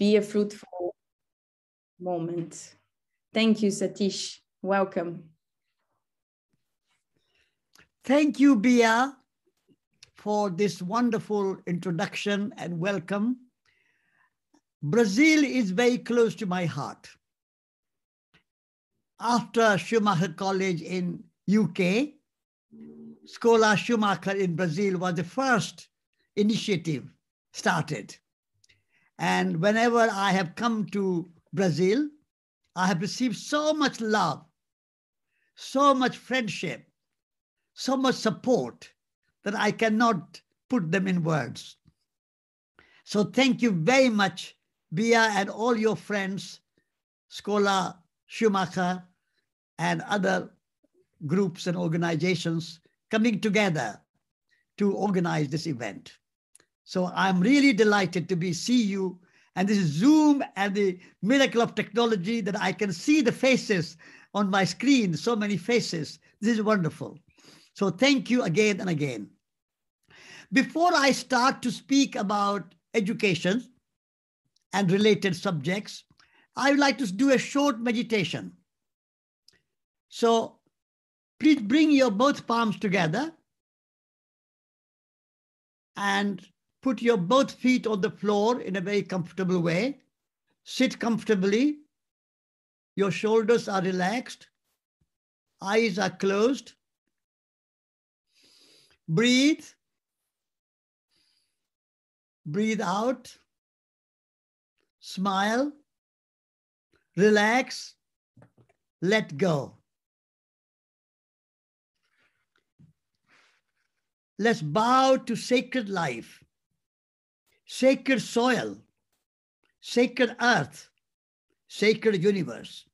be a fruitful moment. Thank you, Satish. Welcome. Thank you, Bia, for this wonderful introduction and welcome. Brazil is very close to my heart. After Schumacher College in UK, Escola Schumacher in Brazil was the first initiative started. And whenever I have come to Brazil, I have received so much love, so much friendship, so much support that I cannot put them in words. So thank you very much, Bia and all your friends, Escola Schumacher, and other groups and organizations coming together to organize this event. So I'm really delighted to be see you and this is Zoom and the miracle of technology that I can see the faces on my screen, so many faces. This is wonderful. So thank you again and again. Before I start to speak about education and related subjects, I would like to do a short meditation. So please bring your both palms together and put your both feet on the floor in a very comfortable way. Sit comfortably. Your shoulders are relaxed. Eyes are closed. Breathe. Breathe out. Smile. Relax. Let go. Let's bow to sacred life, sacred soil, sacred earth, sacred universe.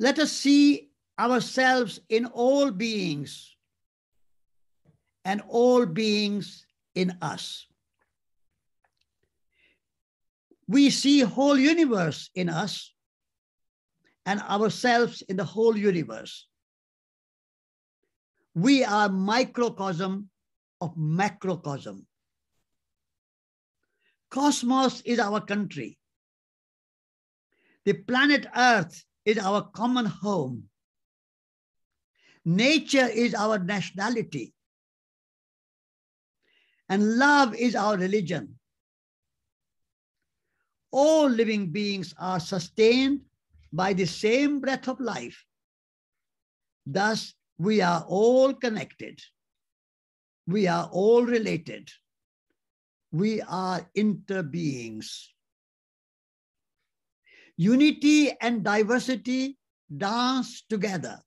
Let us see ourselves in all beings and all beings in us. We see whole universe in us and ourselves in the whole universe. We are microcosm of macrocosm. Cosmos is our country. The planet Earth is our common home. Nature is our nationality. And love is our religion. All living beings are sustained by the same breath of life. Thus, we are all connected. We are all related. We are interbeings. Unity and diversity dance together.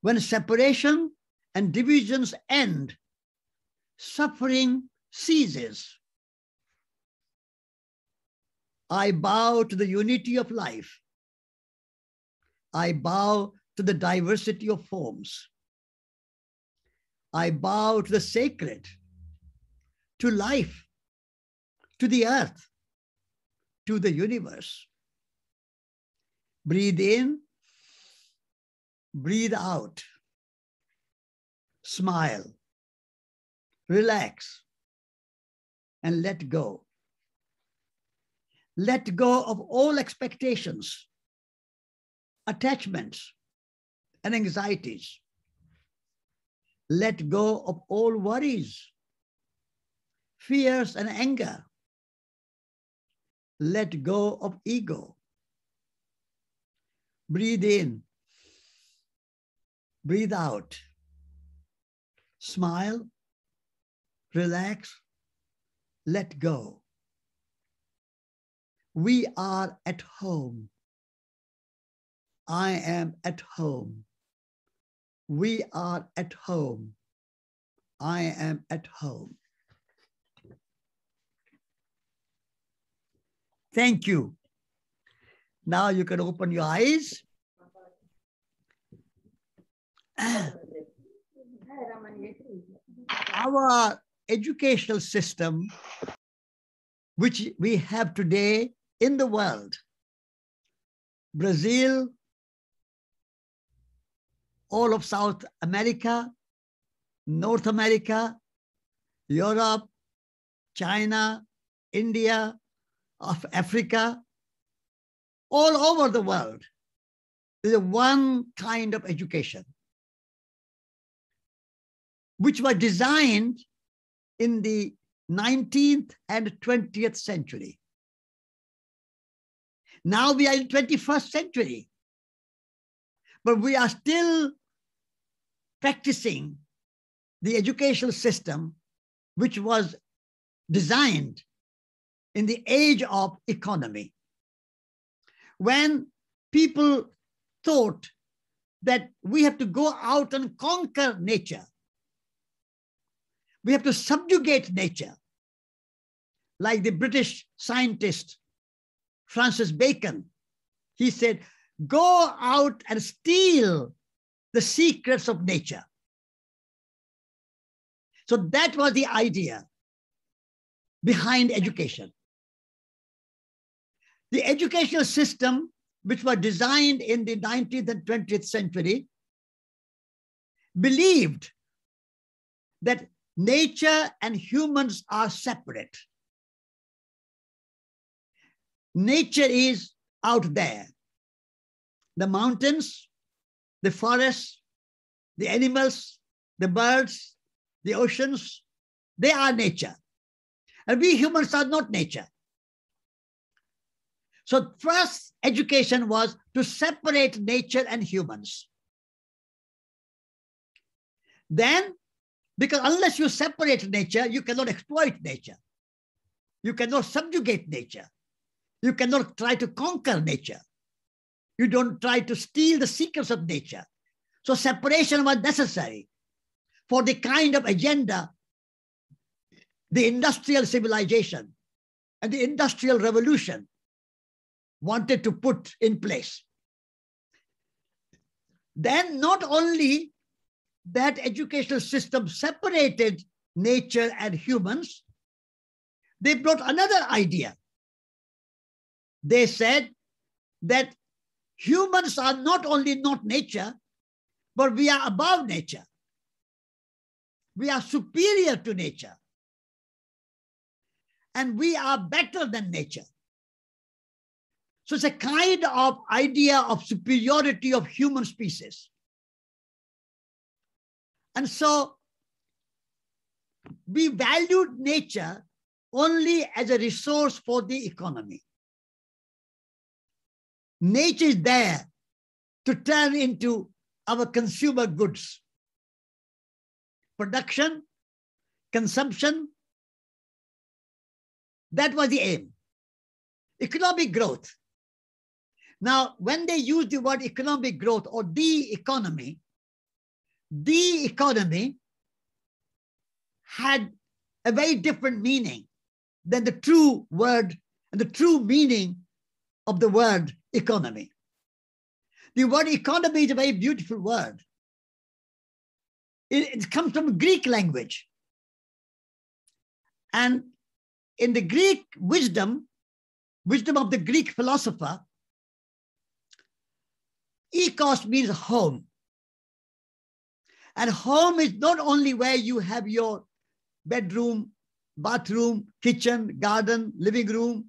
When separation and divisions end, suffering ceases. I bow to the unity of life. I bow to the diversity of forms. I bow to the sacred, to life, to the earth, to the universe. Breathe in, breathe out, smile, relax, and let go. Let go of all expectations, attachments, and anxieties. Let go of all worries, fears, and anger. Let go of ego. Breathe in. Breathe out. Smile. Relax. Let go. We are at home. I am at home. We are at home. I am at home. Thank you. Now you can open your eyes. Our educational system, which we have today in the world, Brazil, all of South America, North America, Europe, China, India, of Africa, all over the world. There's one kind of education which was designed in the 19th and 20th century. Now we are in 21st century, but we are still practicing the educational system which was designed in the age of economy. When people thought that we have to go out and conquer nature, we have to subjugate nature, like the British scientist Francis Bacon. He said, Go out and steal the secrets of nature. So that was the idea behind education. The educational system, which was designed in the 19th and 20th century, believed that nature and humans are separate. Nature is out there. The mountains, the forests, the animals, the birds, the oceans, they are nature. And we humans are not nature. So first education was to separate nature and humans. Then, because unless you separate nature, you cannot exploit nature. You cannot subjugate nature. You cannot try to conquer nature. You don't try to steal the secrets of nature. So separation was necessary for the kind of agenda the industrial civilization and the industrial revolution wanted to put in place. Then not only that educational system separated nature and humans, they brought another idea they said that humans are not only not nature, but we are above nature. We are superior to nature. And we are better than nature. So it's a kind of idea of superiority of human species. And so we valued nature only as a resource for the economy. Nature is there to turn into our consumer goods. Production, consumption, that was the aim. Economic growth. Now, when they use the word economic growth or the economy, the economy had a very different meaning than the true word and the true meaning of the word economy. The word economy is a very beautiful word. It, it comes from Greek language. And in the Greek wisdom, wisdom of the Greek philosopher, ecos means home. And home is not only where you have your bedroom, bathroom, kitchen, garden, living room,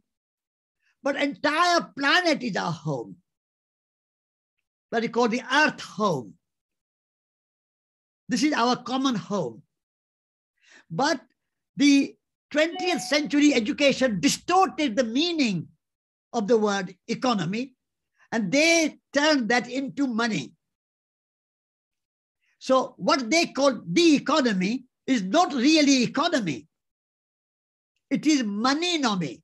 but entire planet is our home. What we call the earth home. This is our common home. But the 20th century education distorted the meaning of the word economy and they turn that into money. So what they call the economy is not really economy. It is money nomi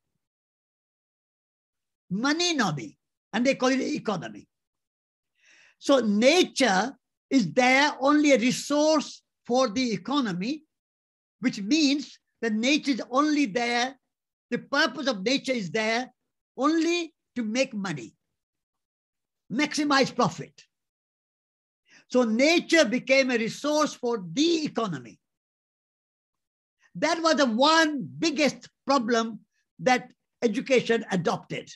money nomi, and they call it economy. So nature is there only a resource for the economy, which means that nature is only there, the purpose of nature is there only to make money, maximize profit. So nature became a resource for the economy. That was the one biggest problem that education adopted.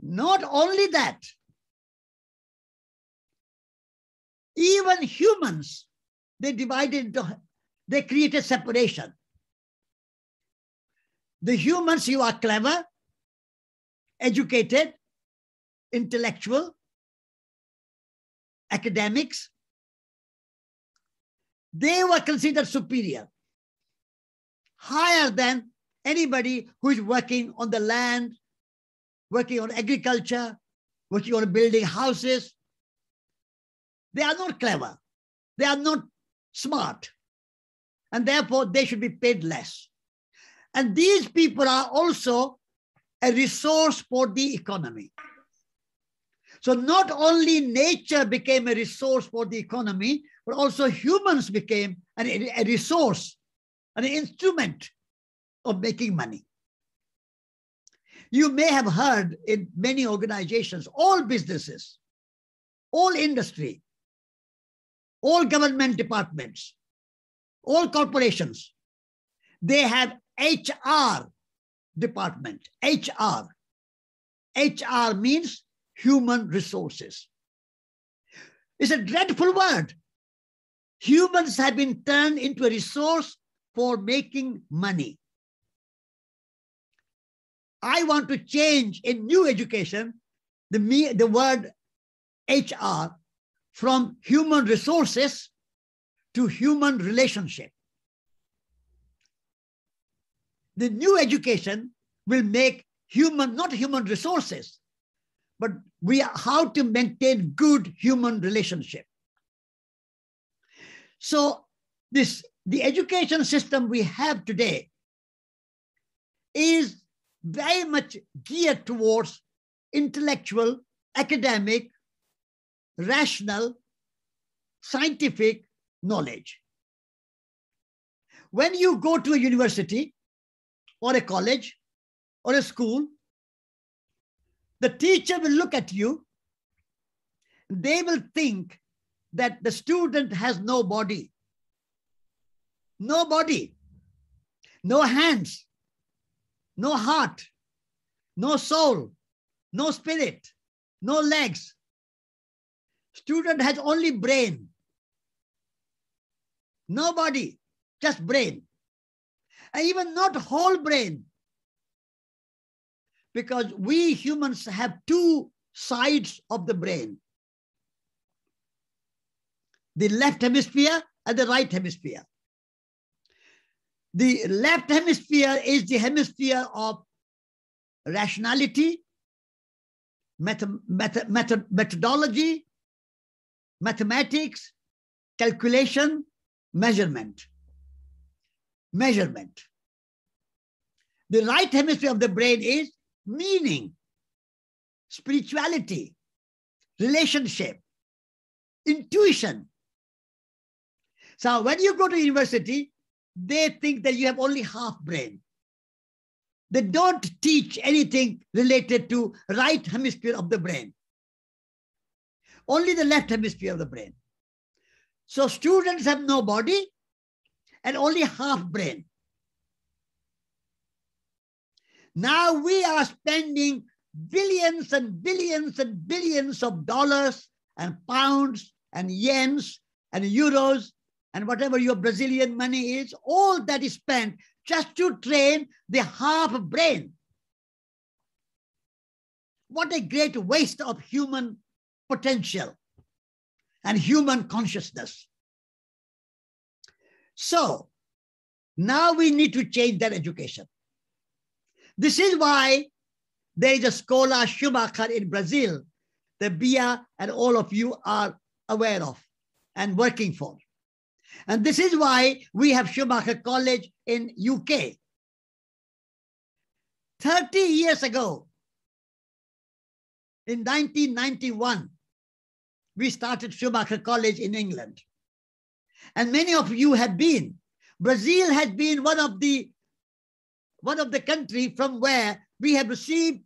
Not only that, even humans, they divided into, they created separation. the humans you are clever, educated, intellectual, academics, they were considered superior, higher than anybody who is working on the land, working on agriculture, working on building houses. They are not clever. They are not smart. And therefore, they should be paid less. And these people are also a resource for the economy. So not only nature became a resource for the economy, but also humans became an, a resource, an instrument of making money. You may have heard in many organizations, all businesses, all industry, all government departments, all corporations, they have HR department. HR. HR means human resources. It's a dreadful word. Humans have been turned into a resource for making money. I want to change in new education the, me, the word HR from human resources to human relationship. The new education will make human, not human resources, but we are how to maintain good human relationship. So this the education system we have today is very much geared towards intellectual, academic, rational, scientific knowledge. When you go to a university or a college or a school, the teacher will look at you. They will think that the student has no body, no body, no hands, no heart, no soul, no spirit, no legs. Student has only brain. No body, just brain. And even not whole brain. Because we humans have two sides of the brain. The left hemisphere and the right hemisphere. The left hemisphere is the hemisphere of rationality, method, method, method, methodology, mathematics, calculation, measurement. Measurement. The right hemisphere of the brain is meaning, spirituality, relationship, intuition. So when you go to university, they think that you have only half brain. They don't teach anything related to right hemisphere of the brain. Only the left hemisphere of the brain. So students have no body and only half brain. Now we are spending billions and billions and billions of dollars and pounds and yens and euros and whatever your Brazilian money is, all that is spent just to train the half brain. What a great waste of human potential and human consciousness. So now we need to change that education. This is why there is a Escola Schumacher in Brazil that Bia and all of you are aware of and working for. And this is why we have Schumacher College in UK. 30 years ago, in 1991, we started Schumacher College in England. And many of you have been. Brazil has been one of the one of the country from where we have received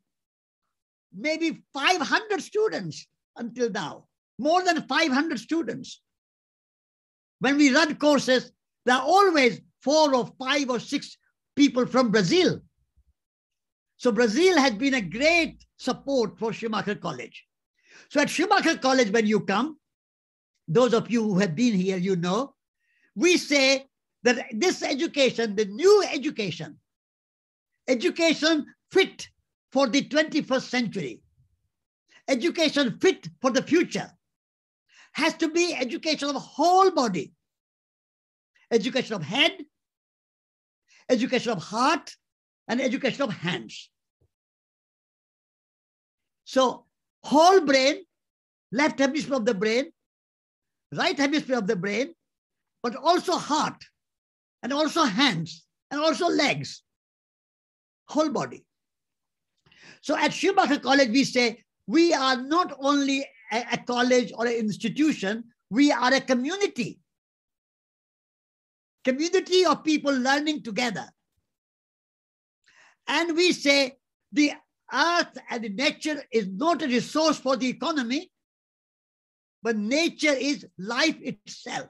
maybe 500 students until now, more than 500 students. When we run courses, there are always four or five or six people from Brazil. So Brazil has been a great support for Schumacher College. So at Schumacher College, when you come, those of you who have been here, you know, we say that this education, the new education, education fit for the 21st century, education fit for the future, has to be education of whole body, education of head, education of heart, and education of hands. So whole brain, left hemisphere of the brain, right hemisphere of the brain, but also heart, and also hands, and also legs, whole body. So at Schumacher College, we say we are not only a, a college or an institution, we are a community. Community of people learning together. And we say the earth and nature is not a resource for the economy, but nature is life itself.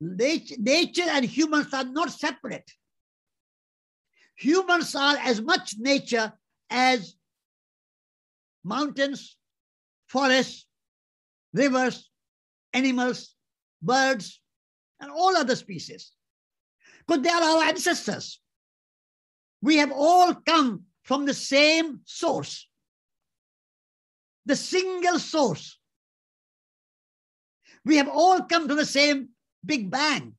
Nature, nature and humans are not separate. Humans are as much nature as mountains, forests, rivers, animals, birds, and all other species. Because they are our ancestors. We have all come from the same source, the single source. We have all come to the same Big Bang.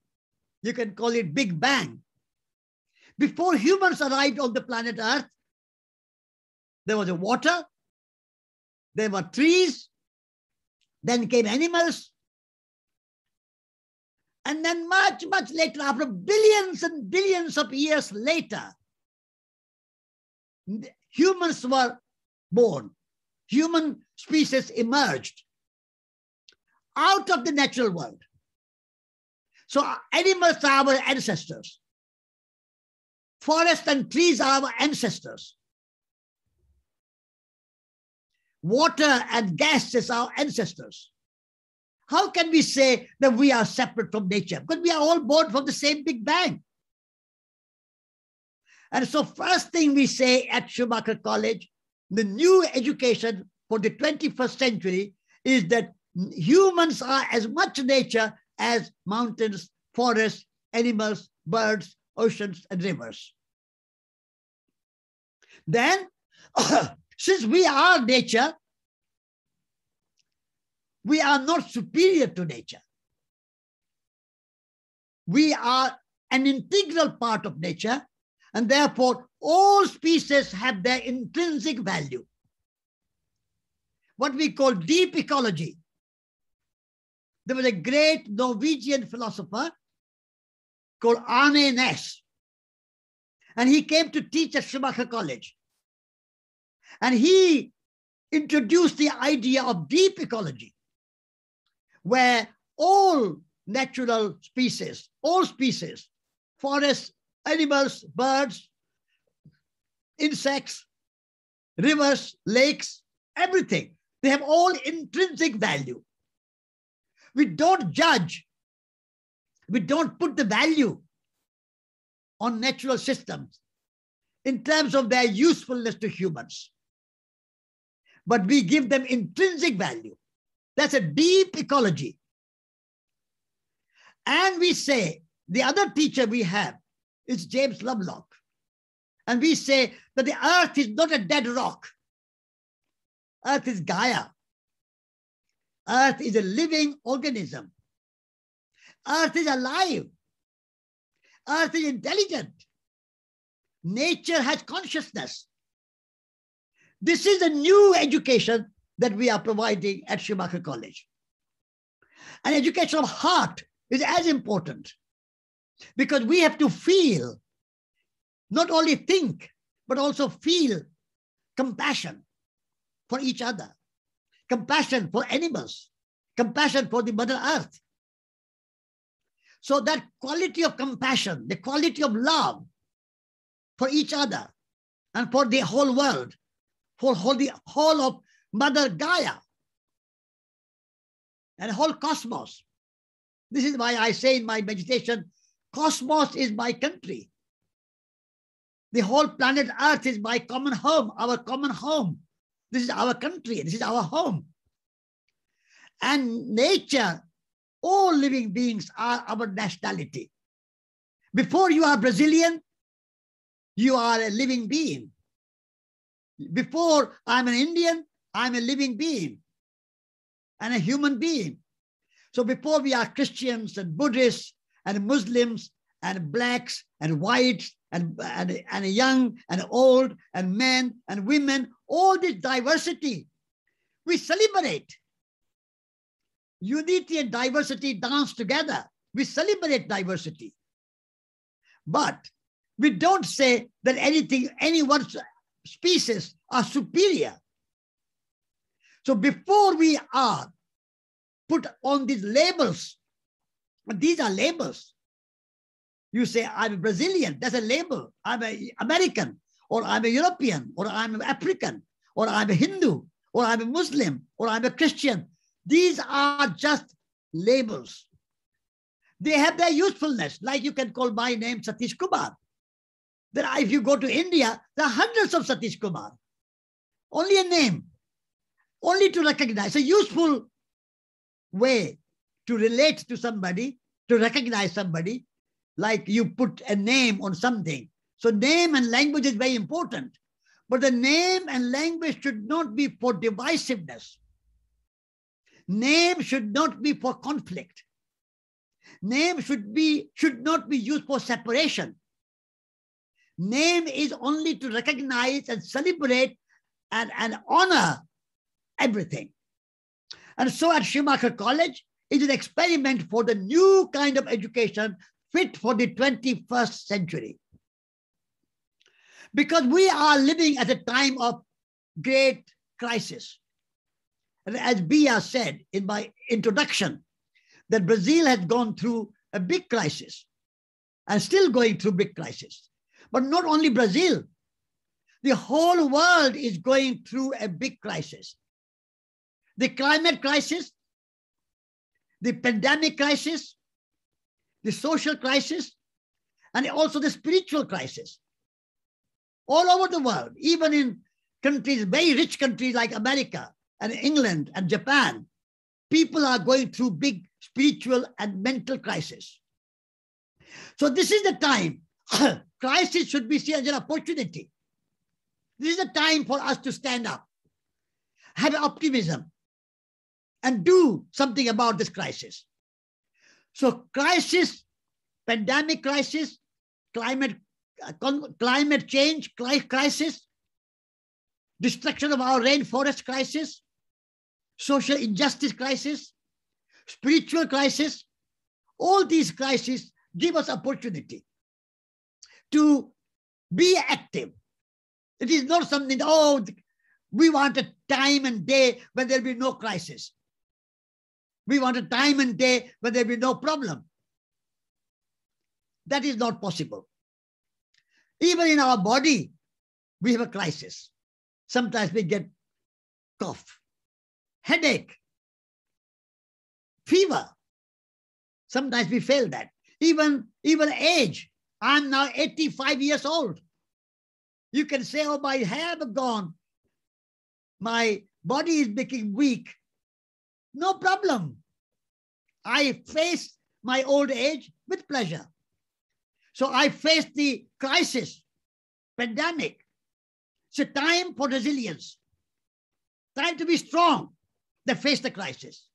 You can call it Big Bang. Before humans arrived on the planet Earth, there was a water, there were trees, then came animals, and then much, much later, after billions and billions of years later, humans were born. Human species emerged out of the natural world. So animals are our ancestors. Forests and trees are our ancestors. Water and gas is our ancestors. How can we say that we are separate from nature? Because we are all born from the same Big Bang. And so, first thing we say at Schumacher College, the new education for the 21st century is that humans are as much nature as mountains, forests, animals, birds, oceans, and rivers. Then, since we are nature, we are not superior to nature. We are an integral part of nature, and therefore all species have their intrinsic value. What we call deep ecology. There was a great Norwegian philosopher called Arne Næss, and he came to teach at Schumacher College. And he introduced the idea of deep ecology where all natural species, all species, forests, animals, birds, insects, rivers, lakes, everything, they have all intrinsic value. We don't judge, we don't put the value on natural systems in terms of their usefulness to humans. But we give them intrinsic value. That's a deep ecology. And we say, the other teacher we have is James Lovelock. And we say that the earth is not a dead rock. Earth is Gaia. Earth is a living organism. Earth is alive. Earth is intelligent. Nature has consciousness. This is a new education that we are providing at Schumacher College. And education of heart is as important because we have to feel, not only think, but also feel compassion for each other, compassion for animals, compassion for the Mother Earth. So that quality of compassion, the quality of love for each other and for the whole world, for the whole of Mother Gaia, and whole cosmos. This is why I say in my meditation, cosmos is my country. The whole planet Earth is my common home, our common home. This is our country, this is our home. And nature, all living beings are our nationality. Before you are Brazilian, you are a living being. Before I'm an Indian, I'm a living being and a human being. So before we are Christians and Buddhists and Muslims and blacks and whites and, and, and young and old and men and women, all this diversity, we celebrate. Unity and diversity dance together. We celebrate diversity. But we don't say that anything, any one species are superior. So before we are put on these labels, these are labels. You say, I'm a Brazilian, that's a label. I'm an American, or I'm a European, or I'm an African, or I'm a Hindu, or I'm a Muslim, or I'm a Christian. These are just labels. They have their usefulness, like you can call my name Satish Kumar. Then if you go to India, there are hundreds of Satish Kumar. Only a name, only to recognize, a useful way to relate to somebody, to recognize somebody, like you put a name on something. So name and language is very important. But the name and language should not be for divisiveness. Name should not be for conflict. Name should be should not be used for separation. Name is only to recognize and celebrate and, and honor everything. And so at Schumacher College, is an experiment for the new kind of education fit for the 21st century. Because we are living at a time of great crisis. And as Bia said in my introduction, that Brazil has gone through a big crisis and still going through big crisis. But not only Brazil, the whole world is going through a big crisis. The climate crisis, the pandemic crisis, the social crisis, and also the spiritual crisis. All over the world, even in countries, very rich countries like America and England and Japan, people are going through big spiritual and mental crisis. So this is the time. crisis should be seen as an opportunity. This is the time for us to stand up, have optimism, and do something about this crisis. So crisis, pandemic crisis, climate, uh, climate change crisis, destruction of our rainforest crisis, social injustice crisis, spiritual crisis, all these crises give us opportunity to be active. It is not something, oh, we want a time and day when there'll be no crisis. We want a time and day when there'll be no problem. That is not possible. Even in our body, we have a crisis. Sometimes we get cough headache, fever. Sometimes we fail that. Even, even age. I'm now 85 years old. You can say, oh, my hair is gone. My body is becoming weak. No problem. I face my old age with pleasure. So I face the crisis, pandemic. It's a time for resilience, time to be strong, that face the crisis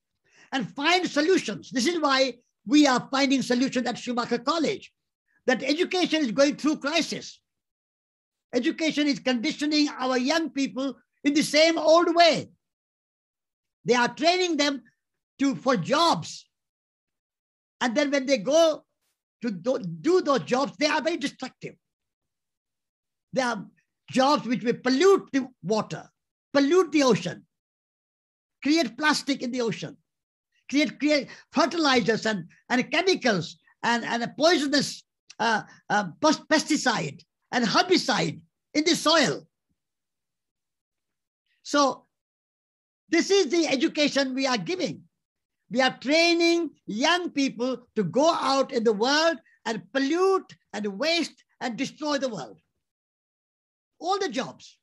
and find solutions. This is why we are finding solutions at Schumacher College, that education is going through crisis. Education is conditioning our young people in the same old way. They are training them to for jobs. And then when they go to do, those jobs, they are very destructive. They are jobs which will pollute the water, pollute the ocean, create plastic in the ocean, create, create fertilizers and, and chemicals and, and a poisonous uh, uh, pesticide and herbicide in the soil. So this is the education we are giving. We are training young people to go out in the world and pollute and waste and destroy the world. All the jobs.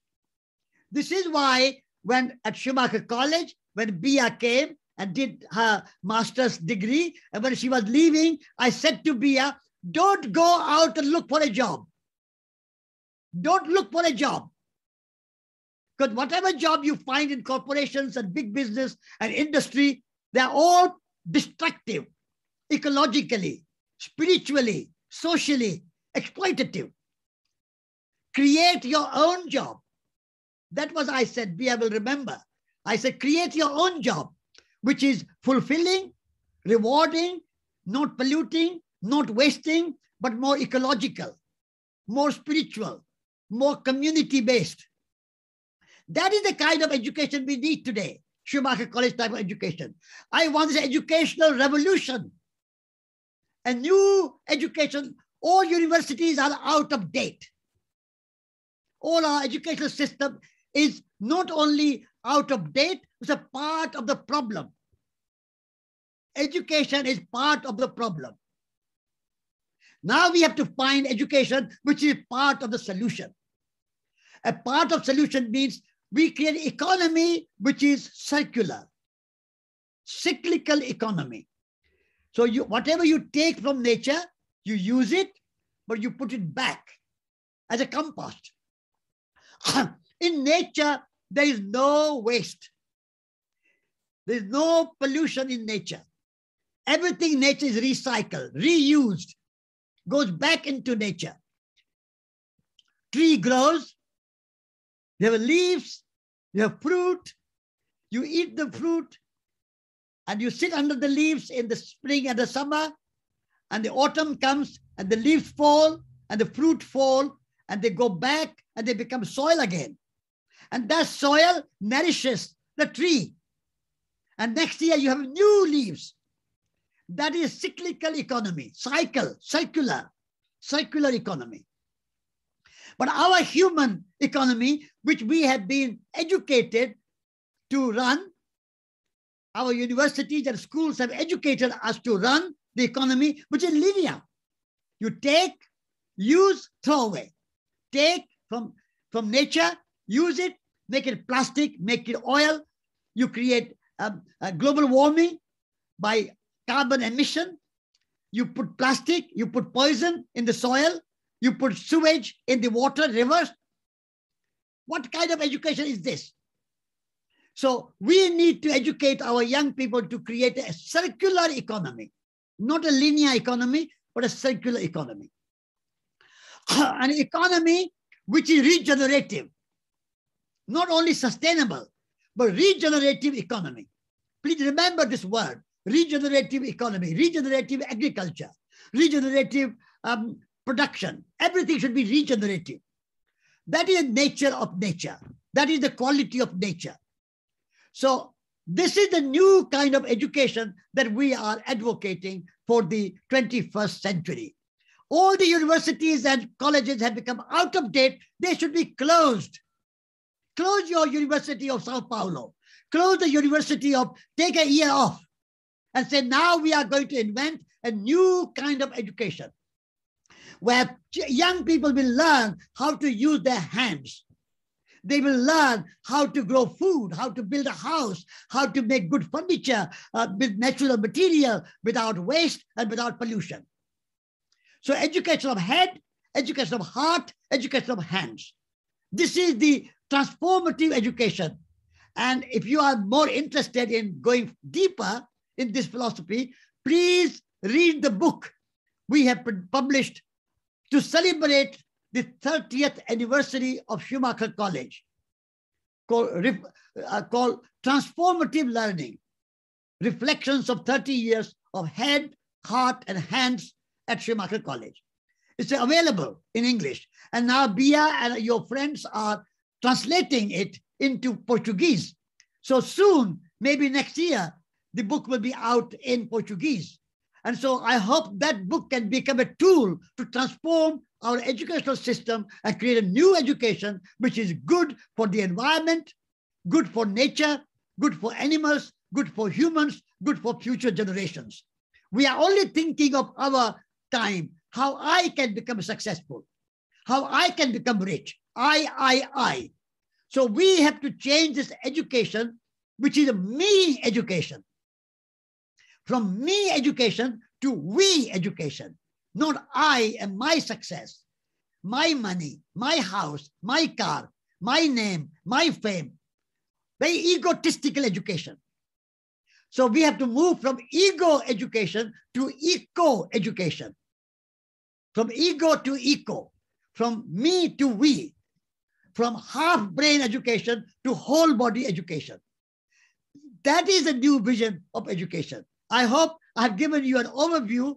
This is why when at Schumacher College, when Bia came and did her master's degree. And when she was leaving, I said to Bia, Don't go out and look for a job. Don't look for a job. Because whatever job you find in corporations and big business and industry, they're all destructive, ecologically, spiritually, socially, exploitative. Create your own job. That was I said, we will remember. I said, create your own job, which is fulfilling, rewarding, not polluting, not wasting, but more ecological, more spiritual, more community based. That is the kind of education we need today. Schumacher College type of education. I want this educational revolution. A new education. All universities are out of date. All our educational system is not only out of date, it's a part of the problem. Education is part of the problem. Now we have to find education which is part of the solution. A part of solution means we create economy which is circular, cyclical economy. So you whatever you take from nature, you use it, but you put it back as a compost. In nature, there is no waste. There is no pollution in nature. Everything in nature is recycled, reused, goes back into nature. Tree grows, you have leaves, you have fruit, you eat the fruit, and you sit under the leaves in the spring and the summer, and the autumn comes, and the leaves fall, and the fruit fall, and they go back and they become soil again. And that soil nourishes the tree. And next year you have new leaves. That is cyclical economy, cycle, circular, circular economy. But our human economy, which we have been educated to run, our universities and schools have educated us to run the economy, which is linear. You take, use, throw away. Take from, from nature, use it, make it plastic, make it oil. You create um, global warming by carbon emission. You put plastic, you put poison in the soil, you put sewage in the water, rivers. What kind of education is this? So we need to educate our young people to create a circular economy, not a linear economy, but a circular economy. An economy which is regenerative, not only sustainable, but regenerative economy. Please remember this word, regenerative economy, regenerative agriculture, regenerative um, production. Everything should be regenerative. That is the nature of nature. That is the quality of nature. So this is the new kind of education that we are advocating for the 21st century. All the universities and colleges have become out of date. They should be closed. Close your University of Sao Paulo. Close the University of, take a year off and say, now we are going to invent a new kind of education where young people will learn how to use their hands. They will learn how to grow food, how to build a house, how to make good furniture uh, with natural material without waste and without pollution. So education of head, education of heart, education of hands. This is the transformative education. And if you are more interested in going deeper in this philosophy, please read the book we have published to celebrate the 30th anniversary of Schumacher College called, uh, called Transformative Learning, Reflections of 30 Years of Head, Heart, and Hands at Schumacher College. It's available in English. And now Bia and your friends are translating it into Portuguese. So soon, maybe next year, the book will be out in Portuguese. And so I hope that book can become a tool to transform our educational system and create a new education which is good for the environment, good for nature, good for animals, good for humans, good for future generations. We are only thinking of our time, how I can become successful, how I can become rich. I, I, I. So we have to change this education, which is a me education from me education to we education. not I and my success, my money, my house, my car, my name, my fame. Very egotistical education. So we have to move from ego education to eco education. From ego to eco, from me to we, from half brain education to whole body education. That is a new vision of education. I hope I've given you an overview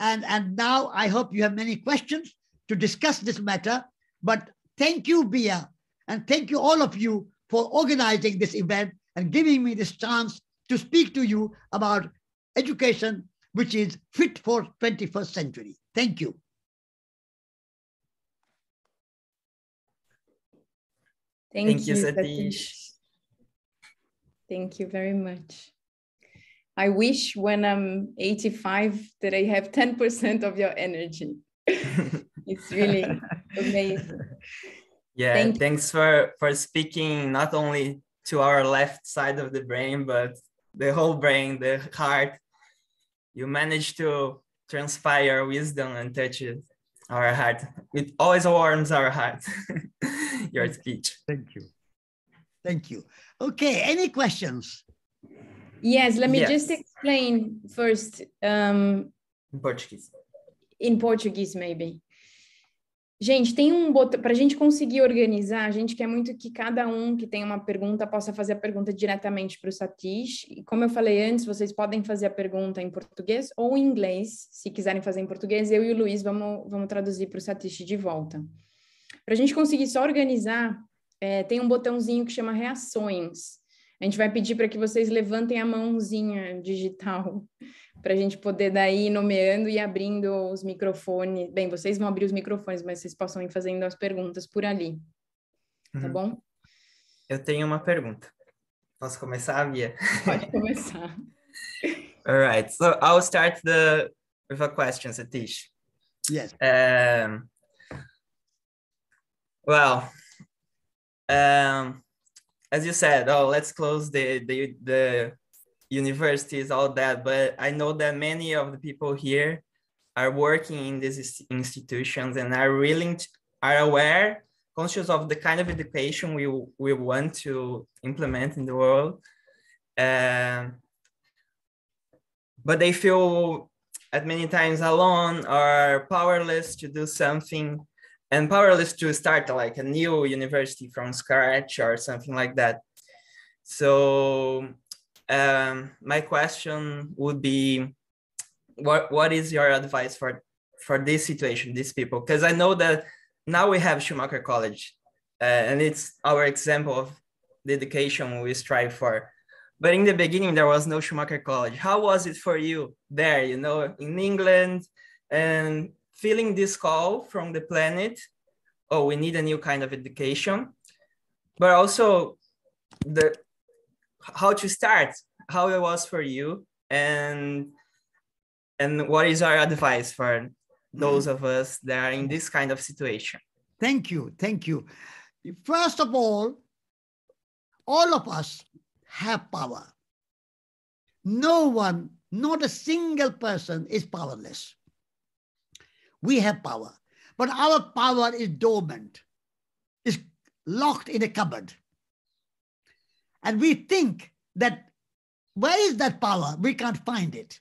and, and now I hope you have many questions to discuss this matter. But thank you, Bia, and thank you all of you for organizing this event and giving me this chance to speak to you about education which is fit for 21st century. Thank you. Thank, Thank you, Satish. Thank you very much. I wish when I'm 85 that I have 10% of your energy. it's really amazing. Yeah, Thank thanks for for speaking not only to our left side of the brain, but the whole brain, the heart. You managed to transpire wisdom and touch it, our heart. It always warms our heart, your speech. Thank you. Thank you. Okay, any questions? Yes, let me yes. just explain first. Um, in Portuguese. In Portuguese, maybe. Gente, tem um botão para a gente conseguir organizar. A gente quer muito que cada um que tem uma pergunta possa fazer a pergunta diretamente para o Satish. E como eu falei antes, vocês podem fazer a pergunta em português ou em inglês. Se quiserem fazer em português, eu e o Luiz vamos, vamos traduzir para o Satish de volta. Para a gente conseguir só organizar, é, tem um botãozinho que chama reações. A gente vai pedir para que vocês levantem a mãozinha digital para a gente poder daí nomeando e abrindo os microfones. Bem, vocês vão abrir os microfones, mas vocês possam ir fazendo as perguntas por ali. Tá uhum. Tá bom? Eu tenho uma pergunta. Posso começar, Bia? Pode começar. All right. So I'll start the with a question, Satish. Yes. Um, well, um, as you said, oh, let's close the the the universities, all that. But I know that many of the people here are working in these institutions and are willing to, are aware, conscious of the kind of education we, we want to implement in the world. Um, but they feel at many times alone or powerless to do something and powerless to start like a new university from scratch or something like that. So um, my question would be, what what is your advice for for this situation, these people? Because I know that now we have Schumacher College, uh, and it's our example of the education we strive for. But in the beginning, there was no Schumacher College. How was it for you there? You know, in England, and feeling this call from the planet. Oh, we need a new kind of education, but also the how to start, how it was for you, and and what is our advice for those mm-hmm. of us that are in this kind of situation? Thank you, thank you. First of all, all of us have power. No one, not a single person is powerless. We have power, but our power is dormant, is locked in a cupboard. And we think that where is that power? We can't find it.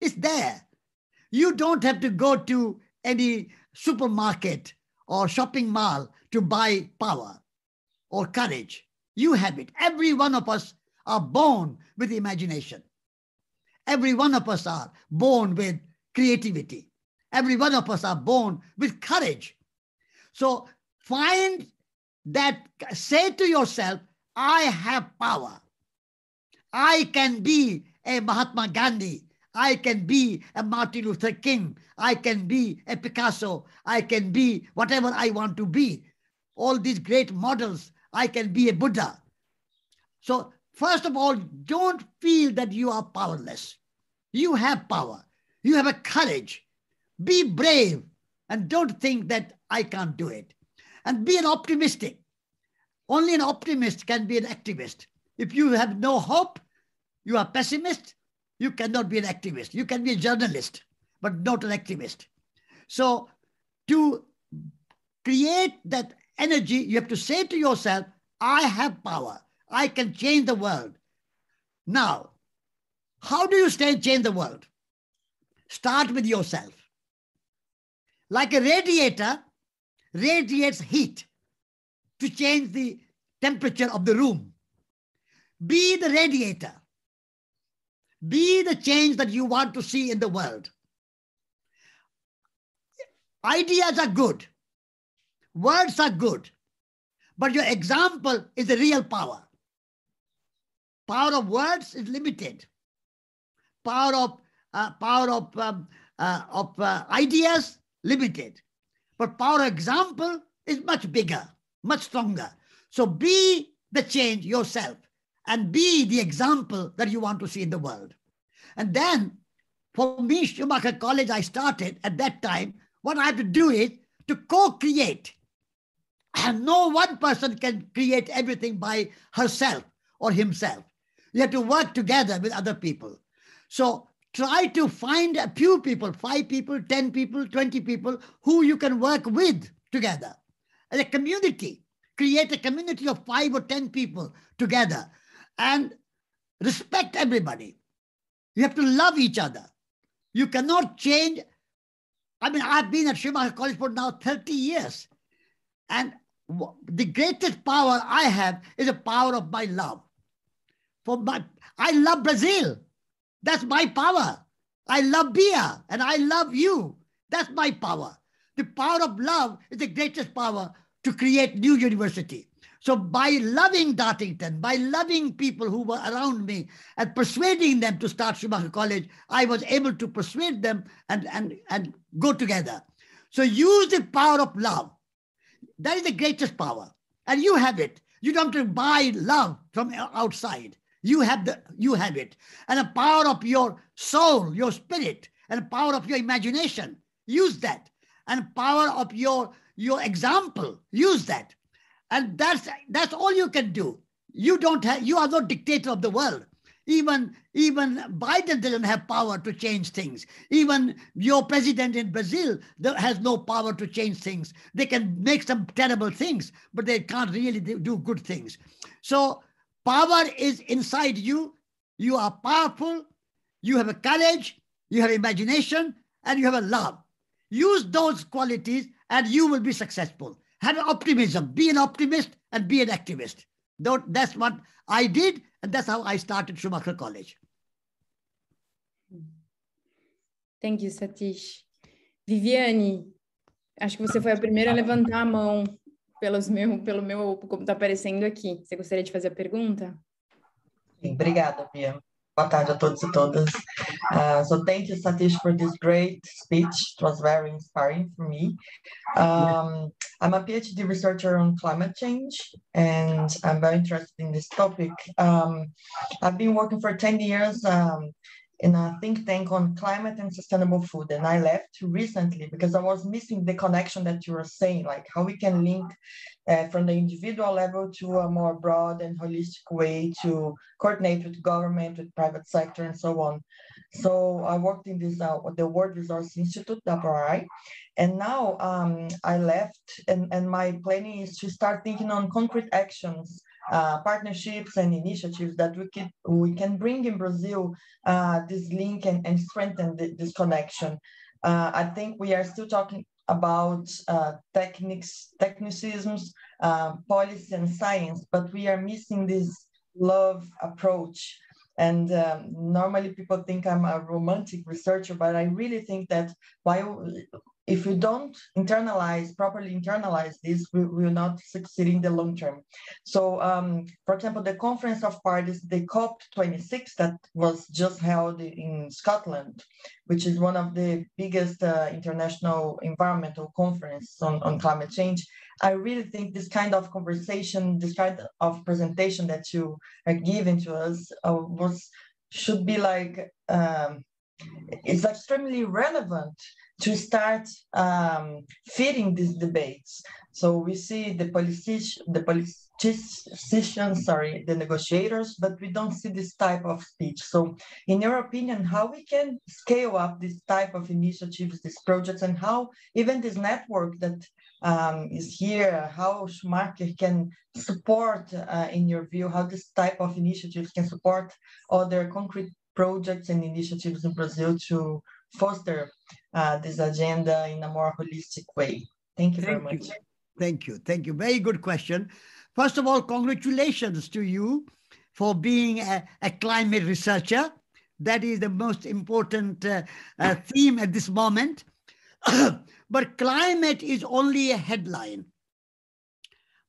It's there. You don't have to go to any supermarket or shopping mall to buy power or courage. You have it. Every one of us are born with imagination. Every one of us are born with creativity. Every one of us are born with courage. So find that, say to yourself, I have power. I can be a Mahatma Gandhi. I can be a Martin Luther King. I can be a Picasso. I can be whatever I want to be. All these great models. I can be a Buddha. So, first of all, don't feel that you are powerless. You have power. You have a courage. Be brave and don't think that I can't do it. And be an optimistic. Only an optimist can be an activist. If you have no hope, you are pessimist, you cannot be an activist. You can be a journalist, but not an activist. So to create that energy, you have to say to yourself, I have power. I can change the world. Now, how do you stay change the world? Start with yourself. Like a radiator radiates heat to change the temperature of the room. Be the radiator. Be the change that you want to see in the world. Ideas are good. Words are good. But your example is the real power. Power of words is limited. Power of uh, power of um, uh, of uh, ideas limited, but power example is much bigger, much stronger. So be the change yourself and be the example that you want to see in the world. And then, for me, Schumacher College, I started at that time. What I have to do is to co-create. And no one person can create everything by herself or himself. You have to work together with other people. So try to find a few people, five people, 10 people, 20 people who you can work with together. As a community, create a community of five or 10 people together and respect everybody. You have to love each other. You cannot change. I mean, I've been at Schumacher College for now 30 years. And the greatest power I have is the power of my love. For my, I love Brazil. That's my power. I love Bia and I love you. That's my power. The power of love is the greatest power to create new university. So by loving Dartington, by loving people who were around me and persuading them to start Schumacher College, I was able to persuade them and, and, and go together. So use the power of love. That is the greatest power. And you have it. You don't have to buy love from outside. You have the you have it. And the power of your soul, your spirit, and the power of your imagination. Use that. And power of your your example. Use that. And that's that's all you can do. You don't have you are not dictator of the world. Even even Biden doesn't have power to change things. Even your president in Brazil has no power to change things. They can make some terrible things, but they can't really do good things. So Power is inside you. You are powerful. You have a courage. You have imagination and you have a love. Use those qualities and you will be successful. Have optimism. Be an optimist and be an activist. That's what I did, and that's how I started Schumacher College. Thank you, Satish. Viviane, acho que você foi a primeira a levantar a mão. Pelos meu, pelo meu, como está aparecendo aqui. Você gostaria de fazer a pergunta? Sim, obrigada, Bia. Boa tarde a todos e todas. Uh, so thank you, Satish, for this great speech. It was very inspiring for me. Um, I'm a PhD researcher on climate change, and I'm very interested in this topic. Um, I've been working for 10 years um, in a think tank on climate and sustainable food. And I left recently because I was missing the connection that you were saying, like how we can link uh, from the individual level to a more broad and holistic way to coordinate with government, with private sector, and so on. So I worked in this uh, the World Resource Institute, WRI, and now um, I left, and, and my planning is to start thinking on concrete actions uh, partnerships and initiatives that we can we can bring in Brazil uh, this link and, and strengthen the, this connection. Uh, I think we are still talking about uh, techniques, technicisms, uh, policy and science, but we are missing this love approach. And um, normally people think I'm a romantic researcher, but I really think that while if we don't internalize, properly internalize this, we, will not succeed in the long term. So, um, for example, the Conference of Parties, the COP26 that was just held in Scotland, which is one of the biggest uh, international environmental conference on, on climate change, I really think this kind of conversation, this kind of presentation that you are giving to us uh, was should be like um, it's extremely relevant to start um, feeding these debates. So we see the, politici- the politicians, sorry, the negotiators, but we don't see this type of speech. So in your opinion, how we can scale up this type of initiatives, these projects, and how even this network that um, is here, how Schumacher can support, uh, in your view, how this type of initiatives can support other concrete projects and initiatives in Brazil to foster uh, this agenda in a more holistic way? Thank you Thank very much. You. Thank you. Thank you. Very good question. First of all, congratulations to you for being a, a climate researcher. That is the most important uh, uh, theme at this moment. but climate is only a headline.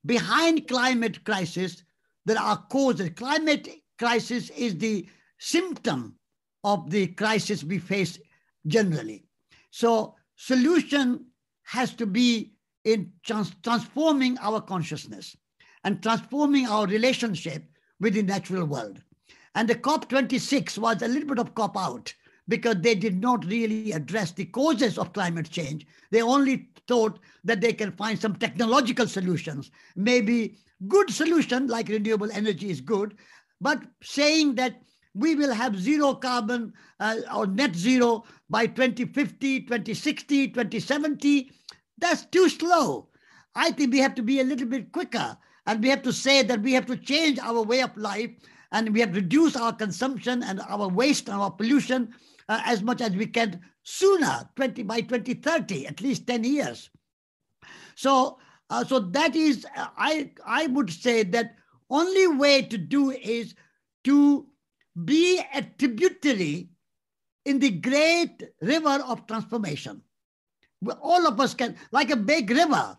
Behind climate crisis, there are causes. Climate crisis is the symptom of the crisis we face generally. So solution has to be in trans transforming our consciousness and transforming our relationship with the natural world. And the COP26 was a little bit of cop out because they did not really address the causes of climate change. They only thought that they can find some technological solutions, maybe good solution like renewable energy is good, but saying that we will have zero carbon uh, or net zero by 2050, 2060, 2070. That's too slow. I think we have to be a little bit quicker and we have to say that we have to change our way of life and we have to reduce our consumption and our waste and our pollution uh, as much as we can sooner, 20 by 2030, at least 10 years. So, uh, so that is, uh, I, I would say that only way to do is to be a tributary in the great river of transformation. All of us can, like a big river,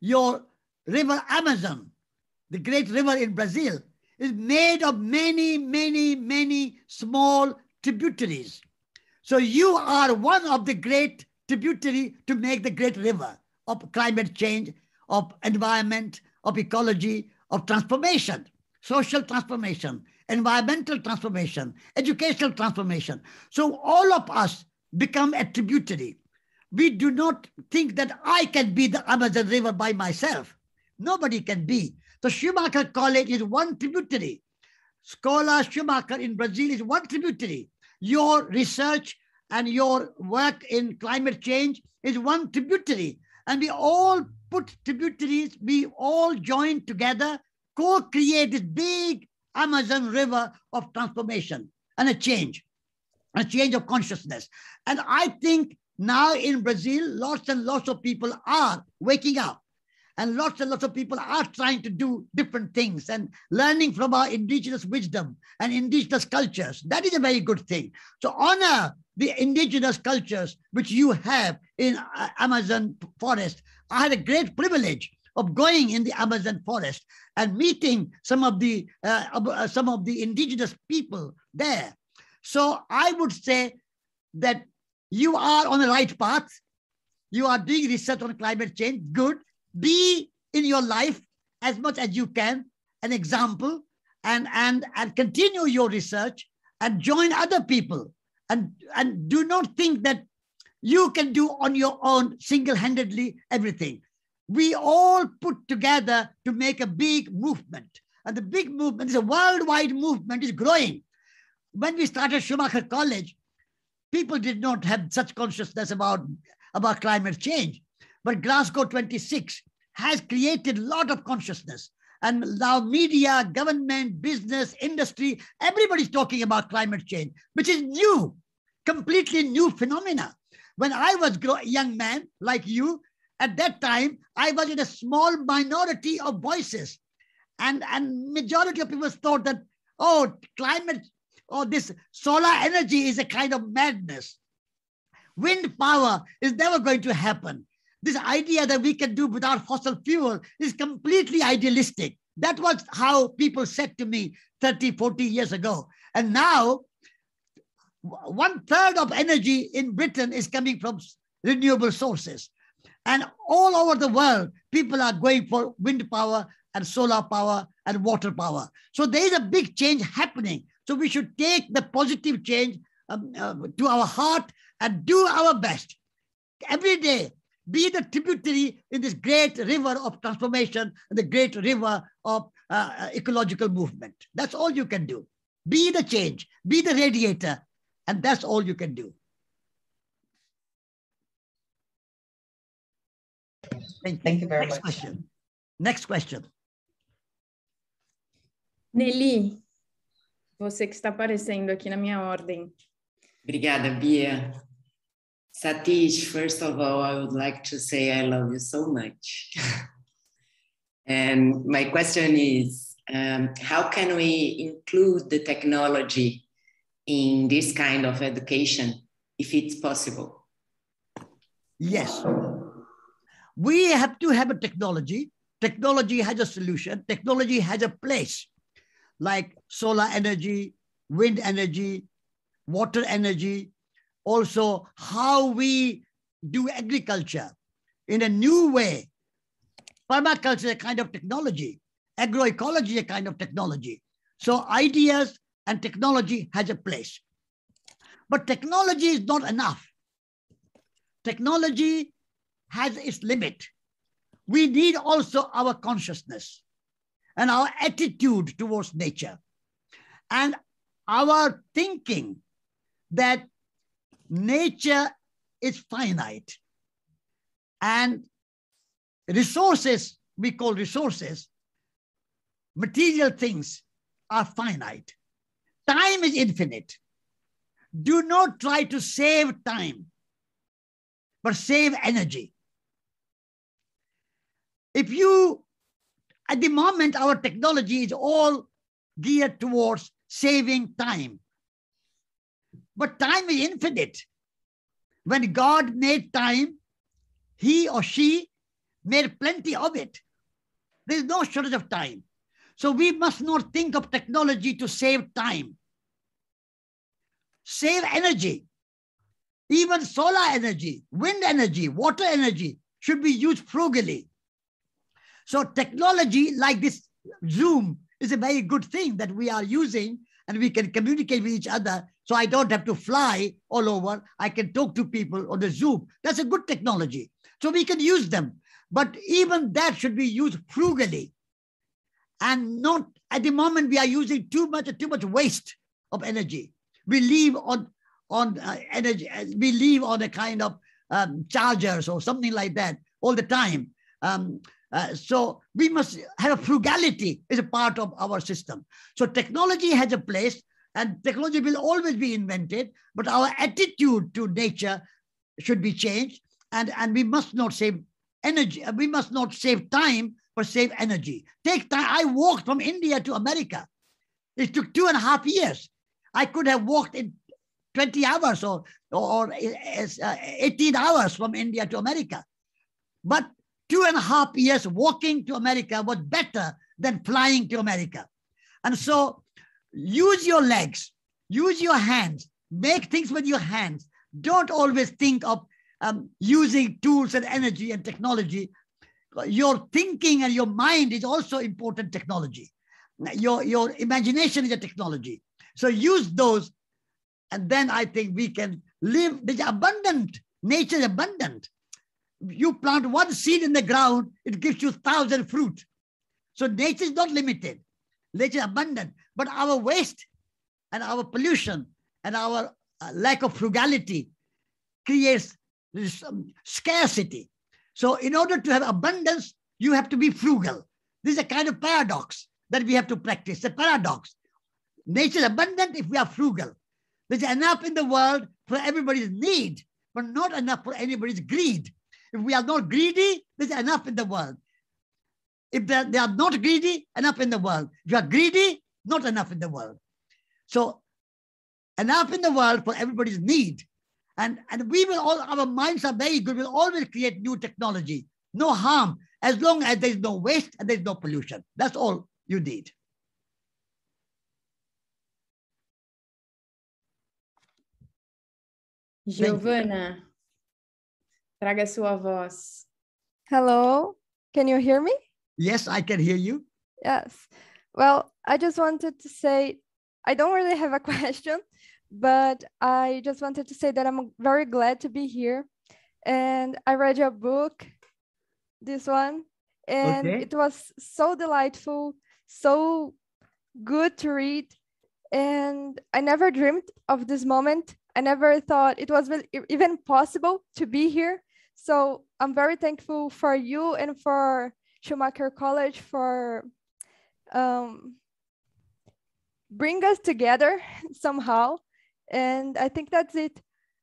your river Amazon, the great river in Brazil, is made of many, many, many small tributaries. So you are one of the great tributary to make the great river of climate change, of environment, of ecology, of transformation, social transformation, environmental transformation, educational transformation. So all of us become a tributary. We do not think that I can be the Amazon River by myself. Nobody can be. The Schumacher College is one tributary. Escola Schumacher in Brazil is one tributary. Your research and your work in climate change is one tributary. And we all put tributaries, we all join together, co-create this big Amazon river of transformation and a change, a change of consciousness. And I think now in Brazil, lots and lots of people are waking up. And lots and lots of people are trying to do different things and learning from our indigenous wisdom and indigenous cultures. That is a very good thing. So honor the indigenous cultures which you have in uh, Amazon forest. I had a great privilege of going in the Amazon forest and meeting some of the uh, uh, some of the indigenous people there. So I would say that you are on the right path. You are doing research on climate change. Good. Be in your life as much as you can an example and and and continue your research and join other people and and do not think that you can do on your own single-handedly everything we all put together to make a big movement. And the big movement is a worldwide movement, is growing. When we started Schumacher College, people did not have such consciousness about, about climate change. But Glasgow 26 has created a lot of consciousness. And now media, government, business, industry, everybody's talking about climate change, which is new, completely new phenomena. When I was a young man like you, at that time, I was in a small minority of voices. And, and majority of people thought that, oh, climate or oh, this solar energy is a kind of madness. Wind power is never going to happen. This idea that we can do without fossil fuel is completely idealistic. That was how people said to me 30, 40 years ago. And now, one third of energy in Britain is coming from renewable sources. And all over the world, people are going for wind power and solar power and water power. So there is a big change happening. So we should take the positive change um, uh, to our heart and do our best. Every day, be the tributary in this great river of transformation, the great river of uh, uh, ecological movement. That's all you can do. Be the change, be the radiator, and that's all you can do. Thank you, Thank you very Next much. question. Next question. Nelly, você que está aparecendo aqui na minha ordem. Obrigada, Bia. Satish, first of all, I would like to say I love you so much. and my question is um, how can we include the technology in this kind of education if it's possible? Yes. We have to have a technology. Technology has a solution. Technology has a place, like solar energy, wind energy, water energy, also how we do agriculture in a new way. Permaculture is a kind of technology. Agroecology is a kind of technology. So ideas and technology has a place. But technology is not enough. Technology has its limit. We need also our consciousness and our attitude towards nature and our thinking that nature is finite and resources, we call resources, material things are finite. Time is infinite. Do not try to save time, but save energy. If you, at the moment, our technology is all geared towards saving time. But time is infinite. When God made time, he or she made plenty of it. There is no shortage of time. So we must not think of technology to save time. Save energy. Even solar energy, wind energy, water energy should be used frugally. So technology like this Zoom is a very good thing that we are using and we can communicate with each other. So I don't have to fly all over. I can talk to people on the Zoom. That's a good technology. So we can use them. But even that should be used frugally. And not at the moment we are using too much, too much waste of energy. We live on, on uh, energy, we live on a kind of um, chargers or something like that all the time. Um, uh, so we must have a frugality is a part of our system. So technology has a place and technology will always be invented, but our attitude to nature should be changed. And, and we must not save energy. We must not save time, but save energy. Take time. I walked from India to America. It took two and a half years. I could have walked in 20 hours or, or uh, 18 hours from India to America. But two and a half years walking to America was better than flying to America. And so use your legs, use your hands, make things with your hands. Don't always think of um, using tools and energy and technology. Your thinking and your mind is also important technology. Your, your imagination is a technology. So use those. And then I think we can live, there's abundant, nature is abundant you plant one seed in the ground, it gives you thousand fruit. So nature is not limited. Nature is abundant. But our waste and our pollution and our uh, lack of frugality creates um, scarcity. So in order to have abundance, you have to be frugal. This is a kind of paradox that we have to practice, a paradox. Nature is abundant if we are frugal. There's enough in the world for everybody's need, but not enough for anybody's greed. If we are not greedy, there's enough in the world. If they, are not greedy, enough in the world. If you are greedy, not enough in the world. So enough in the world for everybody's need. And, and we will all, our minds are very good. We'll always create new technology. No harm, as long as there's no waste and there's no pollution. That's all you need. Giovana, traga sua voz. Hello, can you hear me? Yes, I can hear you. Yes. Well, I just wanted to say I don't really have a question, but I just wanted to say that I'm very glad to be here. and I read your book, this one, and Okay. it was so delightful, so good to read. And I never dreamed of this moment. I never thought it was really even possible to be here. So I'm very thankful for you and for Schumacher College for um, bring us together somehow. And I think that's it.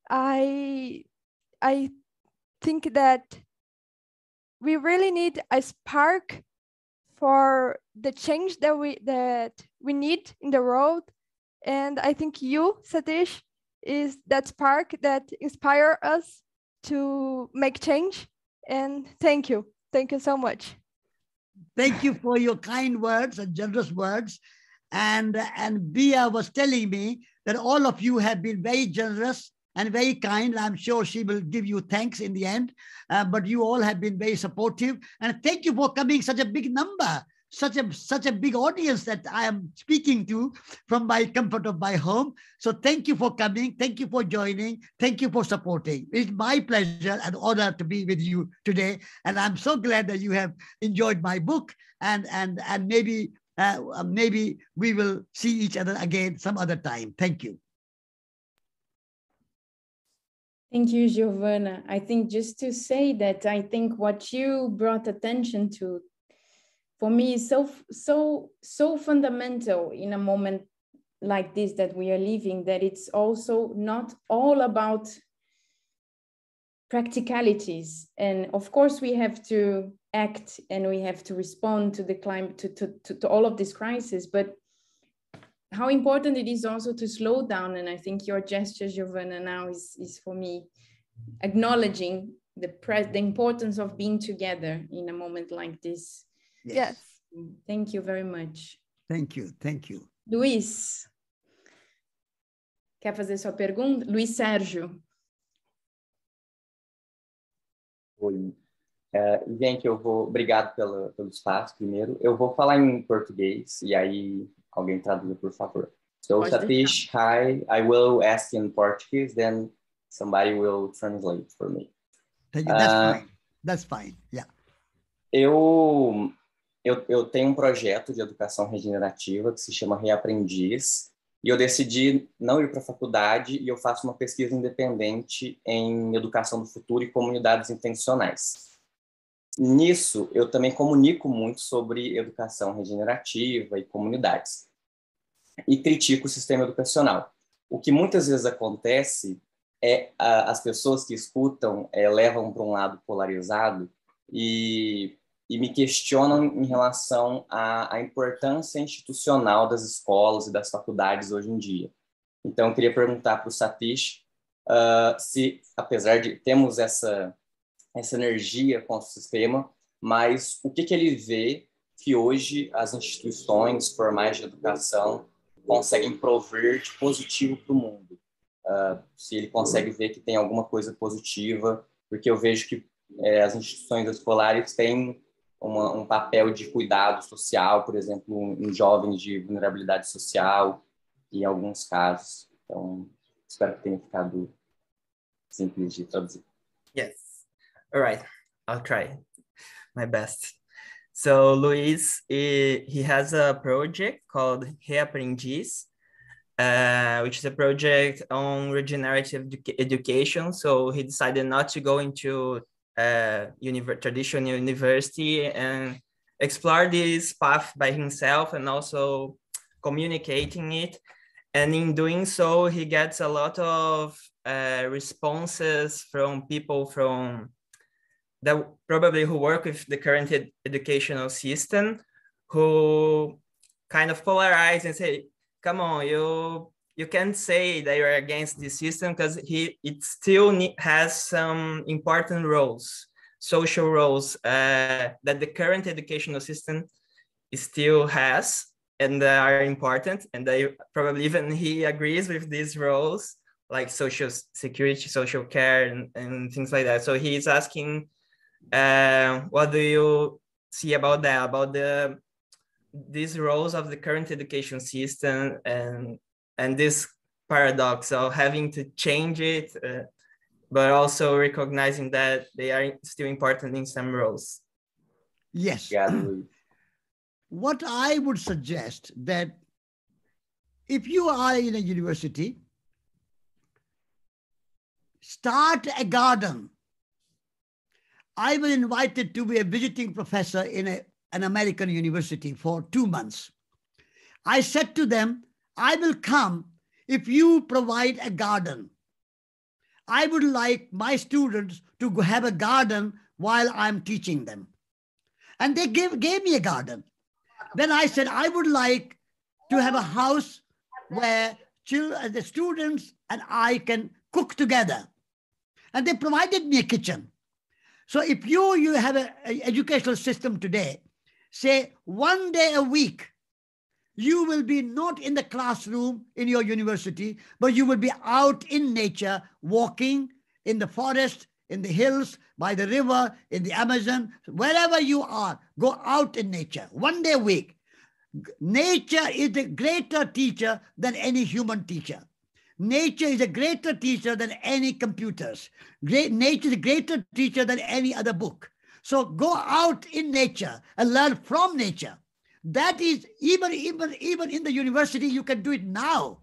I I think that we really need a spark for the change that we that we need in the world. And I think you, Satish, is that spark that inspire us to make change. And thank you. Thank you so much. Thank you for your kind words and generous words. And, and Bia was telling me that all of you have been very generous and very kind. I'm sure she will give you thanks in the end. Uh, but you all have been very supportive. And thank you for coming such a big number, such a such a big audience that I am speaking to from my comfort of my home. So thank you for coming. Thank you for joining. Thank you for supporting. It's my pleasure and honor to be with you today. And I'm so glad that you have enjoyed my book. And and and maybe uh, maybe we will see each other again some other time. Thank you. Thank you, Giovanna. I think just to say that I think what you brought attention to for me is so so so fundamental in a moment like this that we are living that it's also not all about practicalities. And of course we have to act and we have to respond to the climate to, to, to, to all of this crisis but how important it is also to slow down. And i think your gesture giovanna now is, is for me acknowledging the pre- the importance of being together in a moment like this Yes. thank you very much Thank you. Thank you. luiz quer fazer sua pergunta luiz sérgio Oi. É, gente, eu vou. Obrigado pelo, pelo espaço, primeiro. Eu vou falar em português e aí alguém traduz, por favor. So, Pode Satish, hi. I will ask in Portuguese, then somebody will translate for me. Thank you. That's Uh, fine. That's fine. Yeah. Eu, eu, eu tenho um projeto de educação regenerativa que se chama Reaprendiz, e eu decidi não ir para a faculdade e eu faço uma pesquisa independente em educação do futuro e comunidades intencionais. Nisso, eu também comunico muito sobre educação regenerativa e comunidades. E critico o sistema educacional. O que muitas vezes acontece é a, as pessoas que escutam é, levam para um lado polarizado e, e me questionam em relação à, à importância institucional das escolas e das faculdades hoje em dia. Então, eu queria perguntar para o Satish uh, se, apesar de termos essa, essa energia contra o sistema, mas o que, que ele vê que hoje as instituições formais de educação conseguem prover de positivo para o mundo. Uh, se ele consegue ver que tem alguma coisa positiva, porque eu vejo que é, as instituições escolares têm uma, um papel de cuidado social, por exemplo, em jovens de vulnerabilidade social, em alguns casos. Então, espero que tenha ficado simples de traduzir. Yes. All right. I'll try my best. So Luis, he, has a project called Reaprendiz, uh, which is a project on regenerative edu- education. So he decided not to go into uh, univer- traditional university and explore this path by himself and also communicating it. And in doing so, he gets a lot of uh, responses from people from that probably who work with the current ed- educational system who kind of polarize and say come on you you can't say that you're against the system because he it still has some important roles social roles uh, that the current educational system still has and that are important and they probably even he agrees with these roles like social security social care and, and things like that. So he's asking uh, what do you see about that about the these roles of the current education system and and this paradox of having to change it uh, but also recognizing that they are still important in some roles. Yes. Obrigado, What I would suggest that if you are in a university, start a garden. I was invited to be a visiting professor in a, an American university for two months. I said to them, I will come if you provide a garden. I would like my students to have a garden while I'm teaching them. And they gave, gave me a garden. Then I said, I would like to have a house where children, uh, the students and I can cook together. And they provided me a kitchen. So if you, you have an educational system today, say one day a week, you will be not in the classroom in your university, but you will be out in nature, walking in the forest, in the hills, by the river, in the Amazon, wherever you are, go out in nature one day a week. Nature is a greater teacher than any human teacher. Nature is a greater teacher than any computers. Great, nature is a greater teacher than any other book. So go out in nature and learn from nature. That is even even even in the university, you can do it now.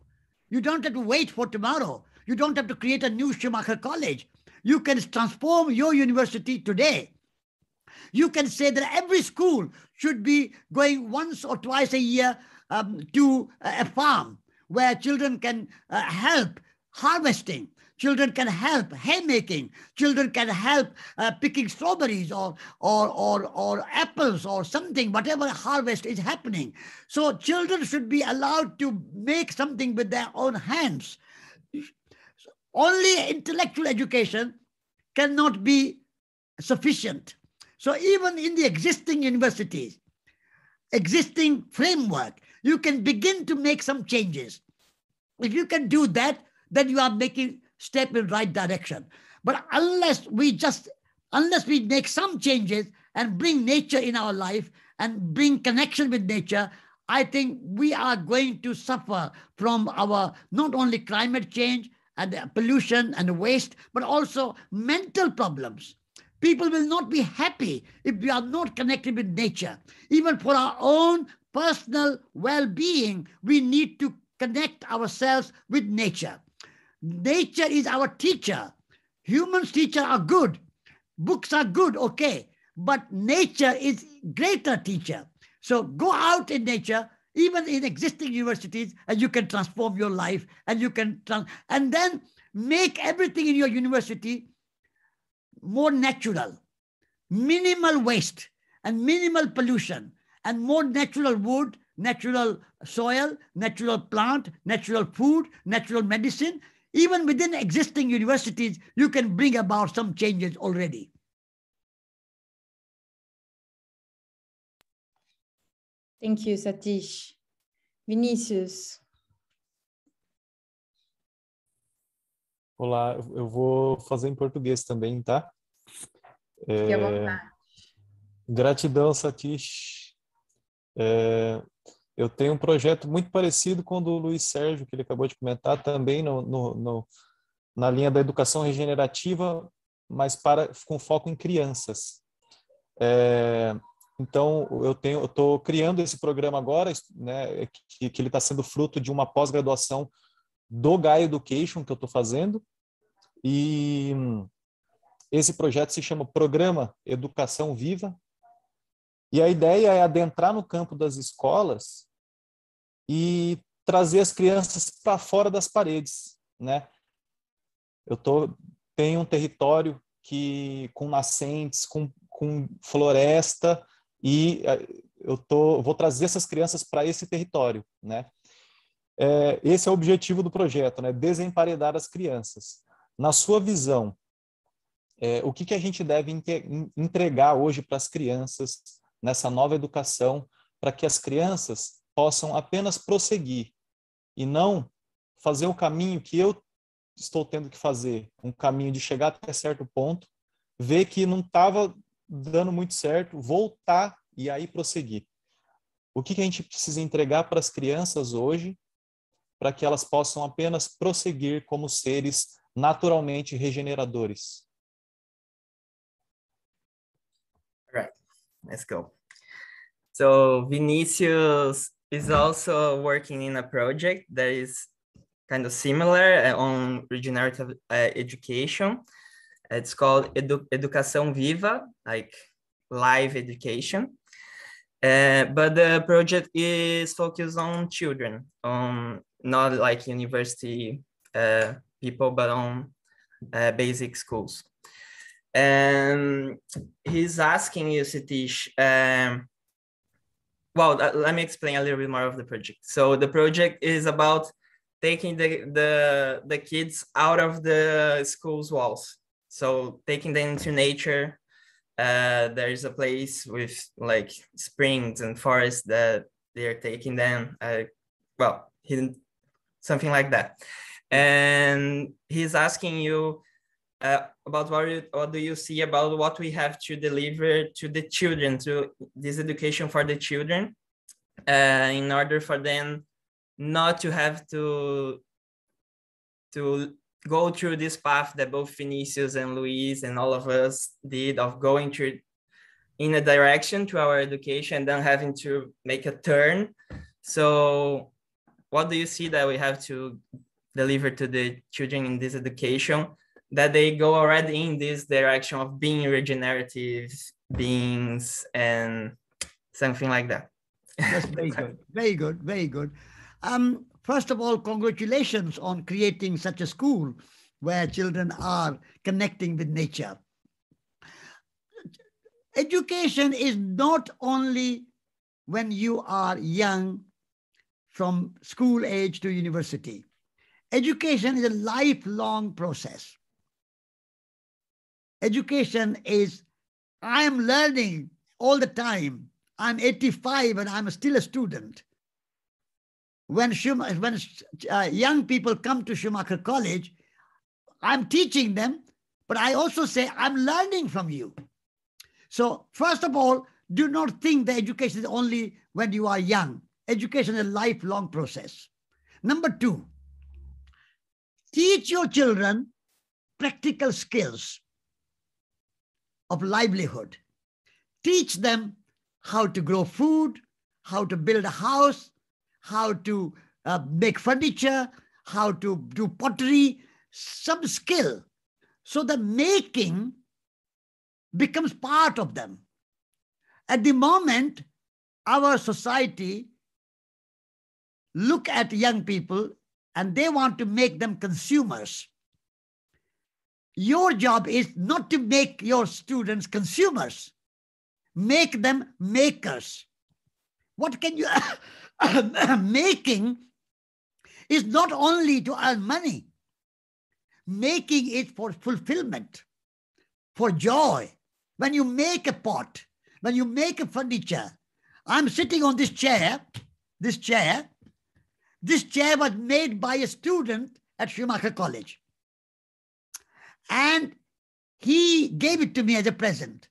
You don't have to wait for tomorrow. You don't have to create a new Schumacher College. You can transform your university today. You can say that every school should be going once or twice a year um, to a farm where children can uh, help harvesting. Children can help haymaking. Children can help uh, picking strawberries or, or, or, or apples or something, whatever harvest is happening. So children should be allowed to make something with their own hands. Only intellectual education cannot be sufficient. So even in the existing universities, existing framework, you can begin to make some changes. If you can do that, then you are making step in right direction. But unless we just, unless we make some changes and bring nature in our life and bring connection with nature, I think we are going to suffer from our not only climate change and pollution and waste, but also mental problems. People will not be happy if we are not connected with nature. Even for our own personal well being, we need to connect ourselves with nature. Nature is our teacher. Humans' teacher are good. Books are good, okay. But nature is greater teacher. So go out in nature, even in existing universities, and you can transform your life and you can, trans- and then make everything in your university more natural, minimal waste and minimal pollution and more natural wood, natural soil, natural plant, natural food, natural medicine. Even within existing universities, you can bring about some changes already. Thank you, Satish. Vinícius. Olá, eu vou fazer em português também, tá? Fique à vontade. Gratidão, Satish. É, eu tenho um projeto muito parecido com o do Luiz Sérgio, que ele acabou de comentar, também no, no, no, na linha da educação regenerativa, mas para, com foco em crianças. É, então, eu estou criando esse programa agora, né, que, que ele está sendo fruto de uma pós-graduação do Gaia Education que eu estou fazendo. E esse projeto se chama Programa Educação Viva. E a ideia é adentrar no campo das escolas e trazer as crianças para fora das paredes, né? Eu tô tenho um território que com nascentes, com, com floresta e eh, eu tô vou trazer essas crianças para esse território, né? É, esse é o objetivo do projeto, né? Desemparedar as crianças. Na sua visão, é, o que, que a gente deve entregar hoje para as crianças nessa nova educação, para que as crianças possam apenas prosseguir e não fazer o caminho que eu estou tendo que fazer, um caminho de chegar até certo ponto, ver que não estava dando muito certo, voltar e aí prosseguir. O que, que a gente precisa entregar para as crianças hoje para que elas possam apenas prosseguir como seres naturalmente regeneradores. Right, let's go. So Vinicius is also working in a project that is kind of similar uh, on regenerative uh, education. It's called Edu Educação Viva, like live education. Uh, but the project is focused on children, on not like university uh, people, but on uh, basic schools. And he's asking you, Satish, um, well, uh, let me explain a little bit more of the project. So the project is about taking the, the, the kids out of the school's walls. So taking them into nature, uh, there is a place with like springs and forests that they are taking them. Uh, well, hidden, something like that. And he's asking you uh, about what, you, what do you see about what we have to deliver to the children, to this education for the children, uh, in order for them not to have to to go through this path that both Vinicius and Luiz and all of us did of going through in a direction to our education, and then having to make a turn. So, what do you see that we have to deliver to the children in this education that they go already in this direction of being regenerative beings and something like that? That's very good. Very good. Very good. Um, First of all, congratulations on creating such a school where children are connecting with nature. Education is not only when you are young from school age to university. Education is a lifelong process. Education is, I am learning all the time. I'm 85 and I'm still a student when, when uh, young people come to Schumacher College, I'm teaching them, but I also say, I'm learning from you. So, first of all, do not think that education is only when you are young. Education is a lifelong process. Number two, teach your children practical skills of livelihood. Teach them how to grow food, how to build a house, how to uh, make furniture, how to do pottery, some skill. So the making becomes part of them. At the moment, our society look at young people and they want to make them consumers. Your job is not to make your students consumers, make them makers. What can you making is not only to earn money, making it for fulfillment, for joy. When you make a pot, when you make a furniture, I'm sitting on this chair, this chair. This chair was made by a student at Schumacher College. And he gave it to me as a present.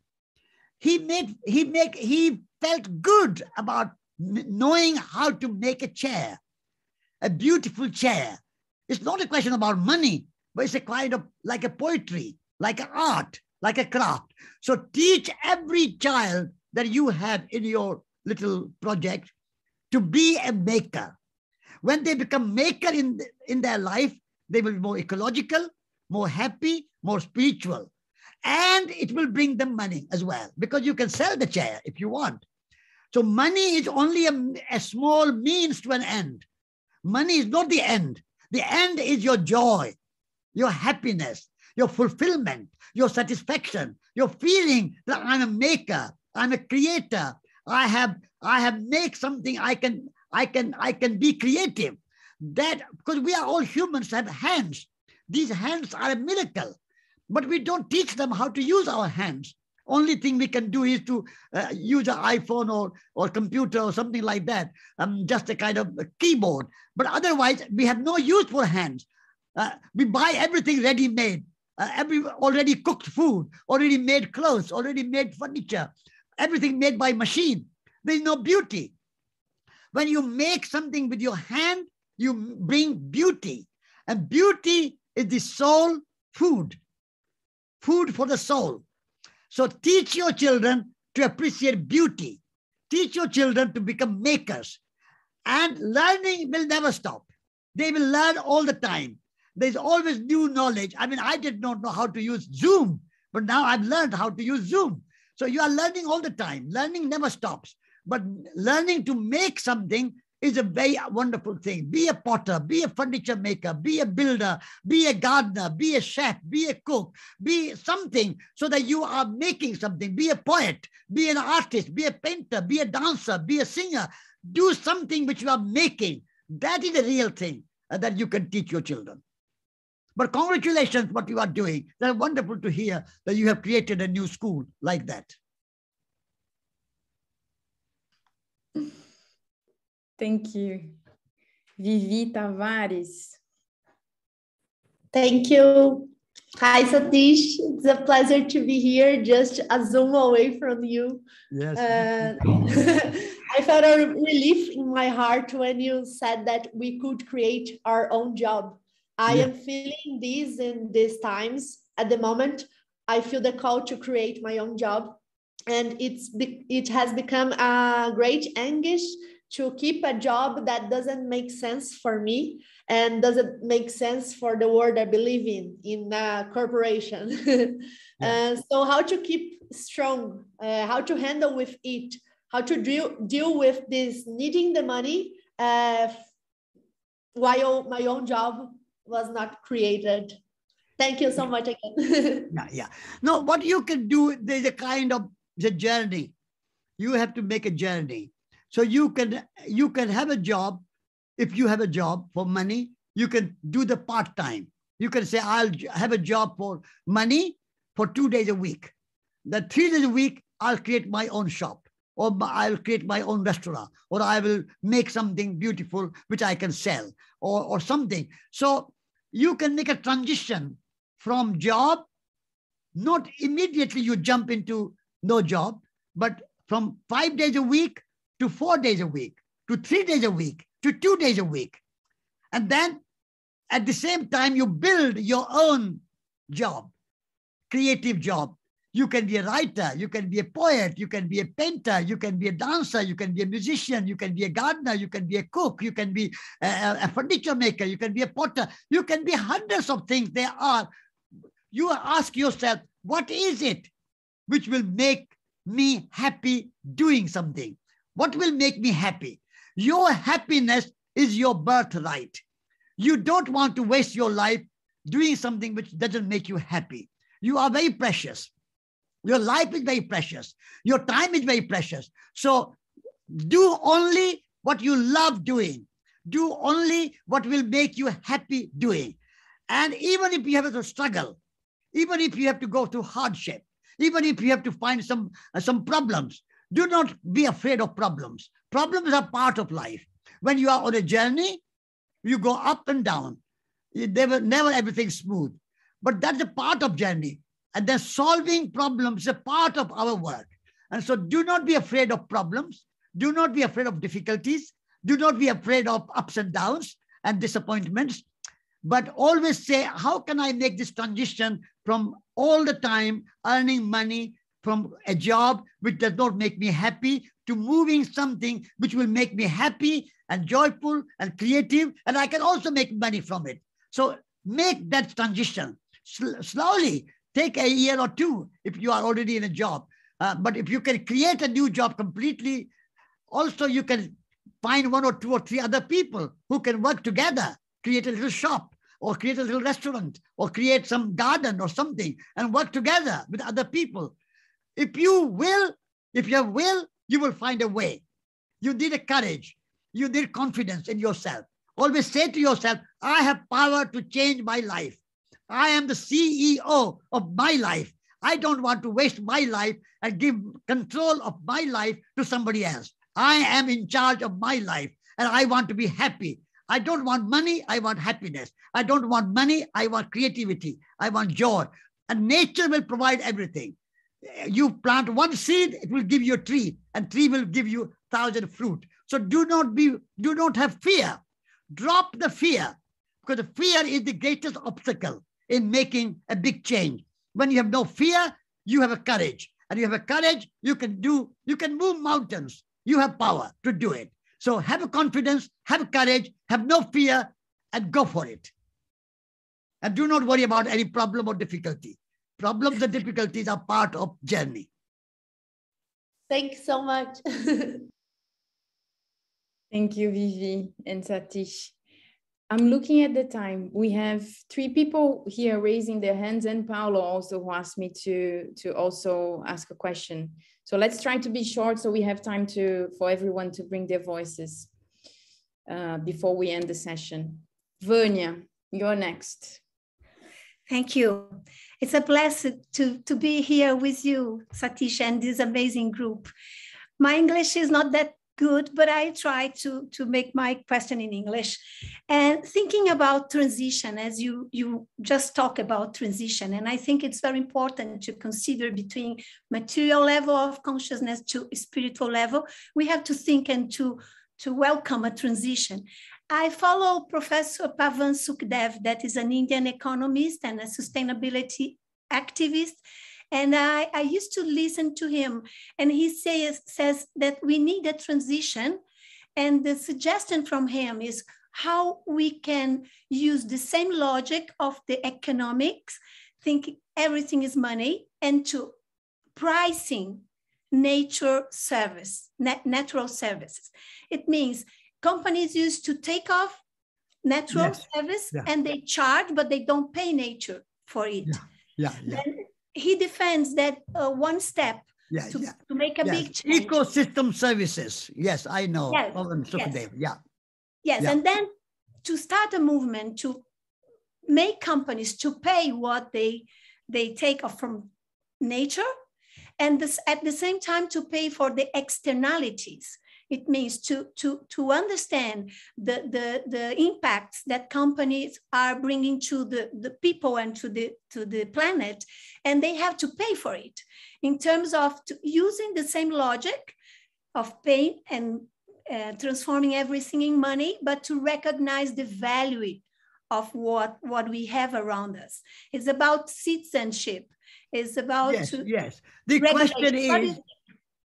He made he make he felt good about knowing how to make a chair, a beautiful chair. It's not a question about money, but it's a kind of like a poetry, like an art, like a craft. So teach every child that you have in your little project to be a maker. When they become maker in, in their life, they will be more ecological, more happy, more spiritual. And it will bring them money as well, because you can sell the chair if you want. So money is only a, a small means to an end. Money is not the end. The end is your joy, your happiness, your fulfillment, your satisfaction, your feeling that I'm a maker, I'm a creator. I have I have make something I can I can I can be creative. That because we are all humans have hands. These hands are a miracle, but we don't teach them how to use our hands. Only thing we can do is to uh, use an iPhone or, or computer or something like that, um, just a kind of a keyboard. But otherwise, we have no use for hands. Uh, we buy everything ready made, uh, every already cooked food, already made clothes, already made furniture, everything made by machine. There's no beauty. When you make something with your hand, you bring beauty. And beauty is the soul food, food for the soul. So teach your children to appreciate beauty. Teach your children to become makers. And learning will never stop. They will learn all the time. There's always new knowledge. I mean, I did not know how to use Zoom, but now I've learned how to use Zoom. So you are learning all the time. Learning never stops. But learning to make something is a very wonderful thing. Be a potter, be a furniture maker, be a builder, be a gardener, be a chef, be a cook, be something so that you are making something. Be a poet, be an artist, be a painter, be a dancer, be a singer. Do something which you are making. That is the real thing uh, that you can teach your children. But congratulations, what you are doing. That's wonderful to hear that you have created a new school like that. Thank you. Vivi Tavares. Thank you. Hi, Satish. It's a pleasure to be here, just a zoom away from you. Yes. Uh, I felt a relief in my heart when you said that we could create our own job. I yeah. am feeling this in these times. At the moment, I feel the call to create my own job, and it's it has become a great anguish to keep a job that doesn't make sense for me and doesn't make sense for the world I believe in, in a corporation. yeah. uh, so how to keep strong, uh, how to handle with it, how to deal, deal with this needing the money uh, while my own job was not created. Thank you so much again. yeah, yeah. No, what you can do, there's a kind of the journey. You have to make a journey so you can you can have a job if you have a job for money. You can do the part time. You can say I'll have a job for money for two days a week. The three days a week I'll create my own shop or I'll create my own restaurant, or I will make something beautiful which I can sell, or, or something. So you can make a transition from job, not immediately you jump into no job, but from five days a week to four days a week, to three days a week, to two days a week. And then at the same time, you build your own job, creative job. You can be a writer, you can be a poet, you can be a painter, you can be a dancer, you can be a musician, you can be a gardener, you can be a cook, you can be a, a furniture maker, you can be a potter, you can be hundreds of things there are. You ask yourself, what is it which will make me happy doing something? What will make me happy? Your happiness is your birthright. You don't want to waste your life doing something which doesn't make you happy. You are very precious. Your life is very precious. Your time is very precious. So do only what you love doing. Do only what will make you happy doing. And even if you have to struggle, even if you have to go through hardship, even if you have to find some, uh, some problems, do not be afraid of problems. Problems are part of life. When you are on a journey, you go up and down. Were never everything smooth. But that's a part of journey. And then solving problems is a part of our work. And so do not be afraid of problems. Do not be afraid of difficulties. Do not be afraid of ups and downs and disappointments. But always say, how can I make this transition from all the time earning money from a job which does not make me happy to moving something which will make me happy and joyful and creative, and I can also make money from it. So make that transition slowly. Take a year or two if you are already in a job. Uh, but if you can create a new job completely, also you can find one or two or three other people who can work together, create a little shop or create a little restaurant or create some garden or something and work together with other people if you will, if you have will, you will find a way. You need a courage. You need confidence in yourself. Always say to yourself, I have power to change my life. I am the CEO of my life. I don't want to waste my life and give control of my life to somebody else. I am in charge of my life and I want to be happy. I don't want money, I want happiness. I don't want money, I want creativity. I want joy. And nature will provide everything you plant one seed, it will give you a tree, and tree will give you thousand fruit. So do not be, do not have fear. Drop the fear. because fear is the greatest obstacle in making a big change. When you have no fear, you have a courage. And you have a courage, you can do, you can move mountains. You have power to do it. So have a confidence, have courage, have no fear, and go for it. And do not worry about any problem or difficulty. Problems and difficulties are part of journey. Thanks so much. Thank you, Vivi and Satish. I'm looking at the time. We have three people here raising their hands, and Paulo also who asked me to to also ask a question. So let's try to be short so we have time to for everyone to bring their voices uh, before we end the session. Vanya, you're next. Thank you. It's a blessing to, to be here with you, Satish, and this amazing group. My English is not that good, but I try to, to make my question in English. And thinking about transition, as you, you just talk about transition, and I think it's very important to consider between material level of consciousness to spiritual level, we have to think and to, to welcome a transition. I follow Professor Pavan Sukhdev, that is an Indian economist and a sustainability activist. And I, I used to listen to him, and he says, says that we need a transition. And the suggestion from him is how we can use the same logic of the economics, think everything is money, and to pricing nature service, nat natural services. It means companies used to take off natural yes. service yeah. and they charge, but they don't pay nature for it. Yeah, yeah. yeah. He defends that uh, one step yeah, to, yeah. to make a yes. big change. Ecosystem services. Yes, I know. Yes. yes. Yeah. Yes, and then to start a movement to make companies to pay what they they take off from nature and this, at the same time to pay for the externalities it means to, to, to understand the, the, the impacts that companies are bringing to the, the people and to the, to the planet, and they have to pay for it in terms of using the same logic of paying and uh, transforming everything in money, but to recognize the value of what, what we have around us. It's about citizenship. It's about yes, yes. The question is,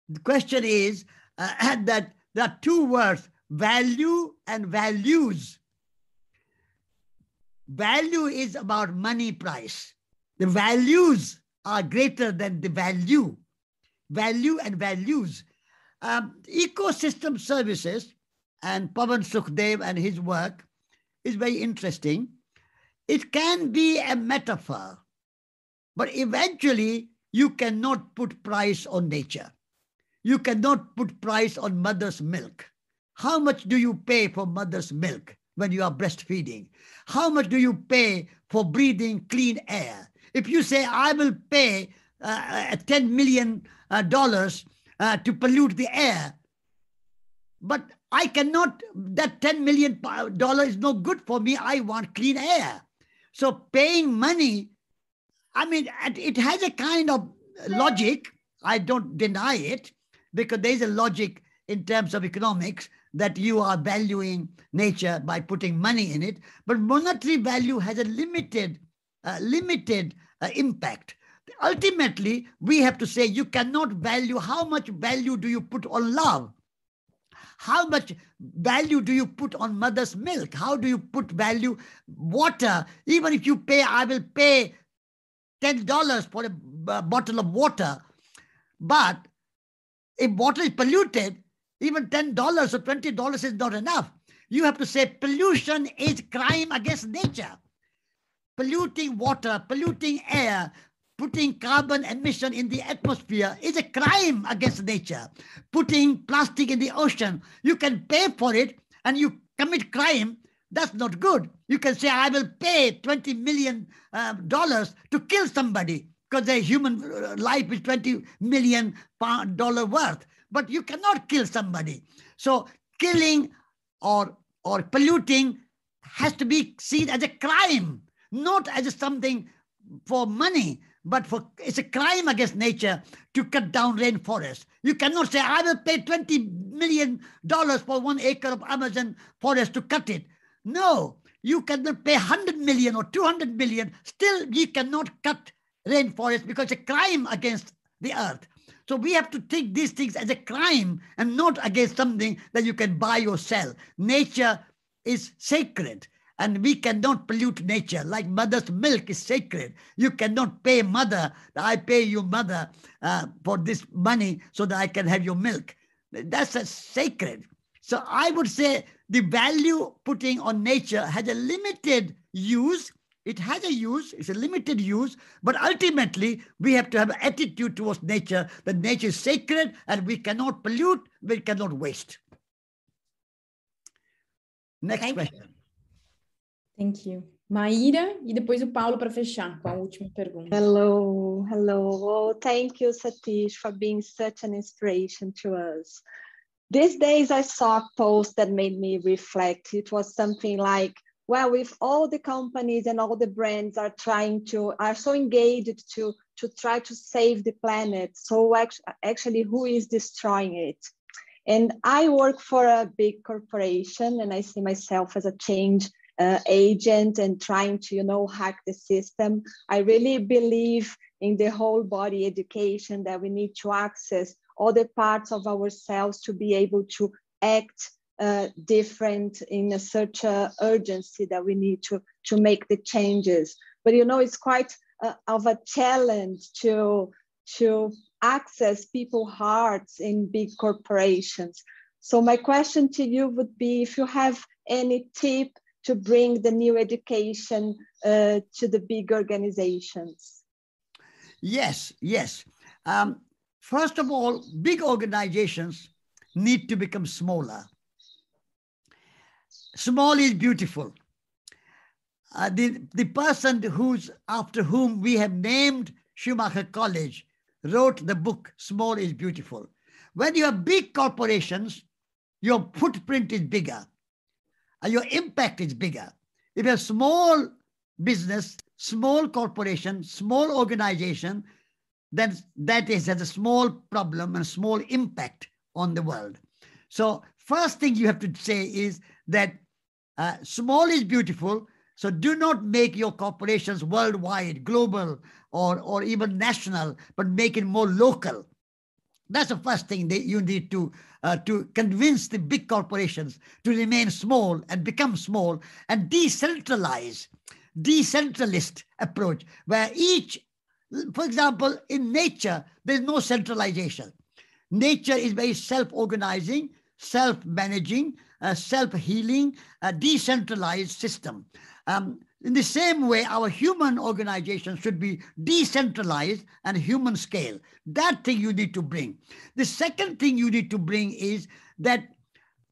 the question is uh, that there are two words, value and values. Value is about money price. The values are greater than the value. Value and values. Um, ecosystem services and Pavan Sukhdev and his work is very interesting. It can be a metaphor, but eventually you cannot put price on nature. You cannot put price on mother's milk. How much do you pay for mother's milk when you are breastfeeding? How much do you pay for breathing clean air? If you say, I will pay uh, uh $10 million uh, uh, to pollute the air, but I cannot, that $10 million is no good for me. I want clean air. So paying money, I mean, it has a kind of logic. I don't deny it because there's a logic in terms of economics that you are valuing nature by putting money in it. But monetary value has a limited, uh, limited uh, impact. Ultimately, we have to say you cannot value how much value do you put on love? How much value do you put on mother's milk? How do you put value water? Even if you pay, I will pay $10 for a bottle of water. But if water is polluted, even $10 or $20 is not enough. You have to say pollution is crime against nature. Polluting water, polluting air, putting carbon emission in the atmosphere is a crime against nature. Putting plastic in the ocean, you can pay for it and you commit crime. That's not good. You can say, I will pay $20 million uh, to kill somebody because a human uh, life is 20 million dollar worth. But you cannot kill somebody. So killing or or polluting has to be seen as a crime, not as something for money, but for it's a crime against nature to cut down rainforest. You cannot say, I will pay 20 million dollars for one acre of Amazon forest to cut it. No, you cannot pay 100 million or 200 million, still you cannot cut rainforest because it's a crime against the earth. So we have to take these things as a crime and not against something that you can buy or sell. Nature is sacred and we cannot pollute nature. Like mother's milk is sacred. You cannot pay mother. I pay you mother uh, for this money so that i can have your milk. That's a sacred. So i would say the value putting on nature has a limited use it has a use it's a limited use but ultimately we have to have an attitude towards nature that nature is sacred and we cannot pollute we cannot waste next Thank question you. Thank you. Maíra e depois o Paulo para fechar com a última pergunta. Hello, hello. Oh, thank you, Satish, for being such an inspiration to us. These days, I saw a post that made me reflect. It was something like, well, if all the companies and all the brands are trying to, are so engaged to, to try to save the planet, so actually, who is destroying it? And I work for a big corporation and I see myself as a change uh, agent and trying to, you know, hack the system. I really believe in the whole body education that we need to access all the parts of ourselves to be able to act uh, different in a such a urgency that we need to, to make the changes. But, you know, it's quite uh, of a challenge to, to access people's hearts in big corporations. So my question to you would be if you have any tip to bring the new education uh, to the big organizations? Yes, yes. Um, first of all, big organizations need to become smaller. Small is beautiful. Uh, the, the person who's after whom we have named Schumacher College wrote the book Small is Beautiful. When you have big corporations, your footprint is bigger and your impact is bigger. If you have small business, small corporation, small organization, then that is has a small problem and small impact on the world. So first thing you have to say is that uh, small is beautiful. So do not make your corporations worldwide, global, or, or even national, but make it more local. That's the first thing that you need to uh, to convince the big corporations to remain small and become small and decentralize, decentralist approach where each, for example, in nature there's no centralization. Nature is very self-organizing, self-managing, self-healing, a decentralized system. Um, in the same way, our human organization should be decentralized and human scale. That thing you need to bring. The second thing you need to bring is that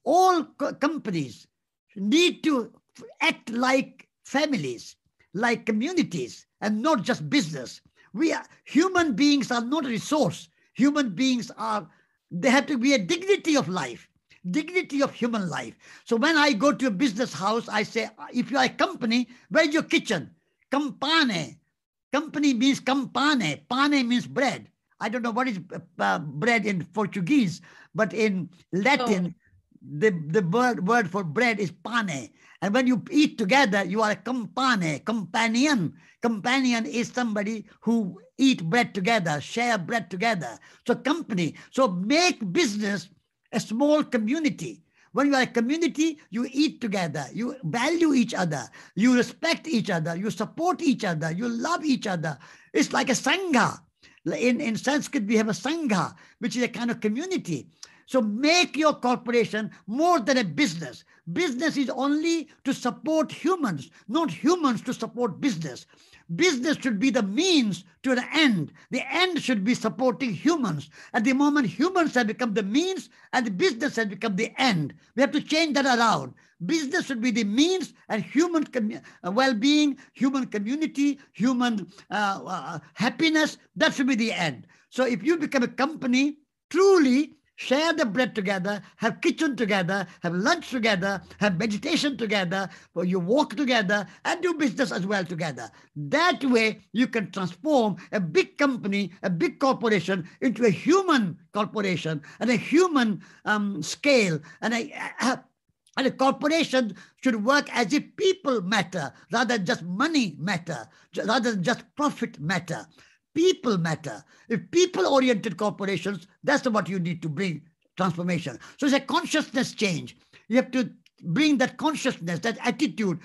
all co companies need to act like families, like communities, and not just business. We are human beings are not a resource. Human beings are, they have to be a dignity of life dignity of human life. So when I go to a business house, I say, if you are a company, where's your kitchen? Campane. Company means campane. Pane means bread. I don't know what is uh, bread in Portuguese, but in Latin, oh. the, the word, word for bread is pane. And when you eat together, you are a compane, companion. Companion is somebody who eat bread together, share bread together. So company. So make business a small community. When you are a community, you eat together, you value each other, you respect each other, you support each other, you love each other. It's like a sangha. In, in Sanskrit, we have a sangha, which is a kind of community. So make your corporation more than a business. Business is only to support humans, not humans to support business. Business should be the means to an end. The end should be supporting humans. At the moment, humans have become the means and the business has become the end. We have to change that around. Business should be the means and human uh, well-being, human community, human uh, uh, happiness, that should be the end. So if you become a company, truly share the bread together, have kitchen together, have lunch together, have meditation together, or you walk together and do business as well together. That way, you can transform a big company, a big corporation into a human corporation and a human um, scale and a, a And a corporation should work as if people matter rather than just money matter, rather than just profit matter. People matter. If people oriented corporations, that's what you need to bring transformation. So it's a consciousness change. You have to bring that consciousness, that attitude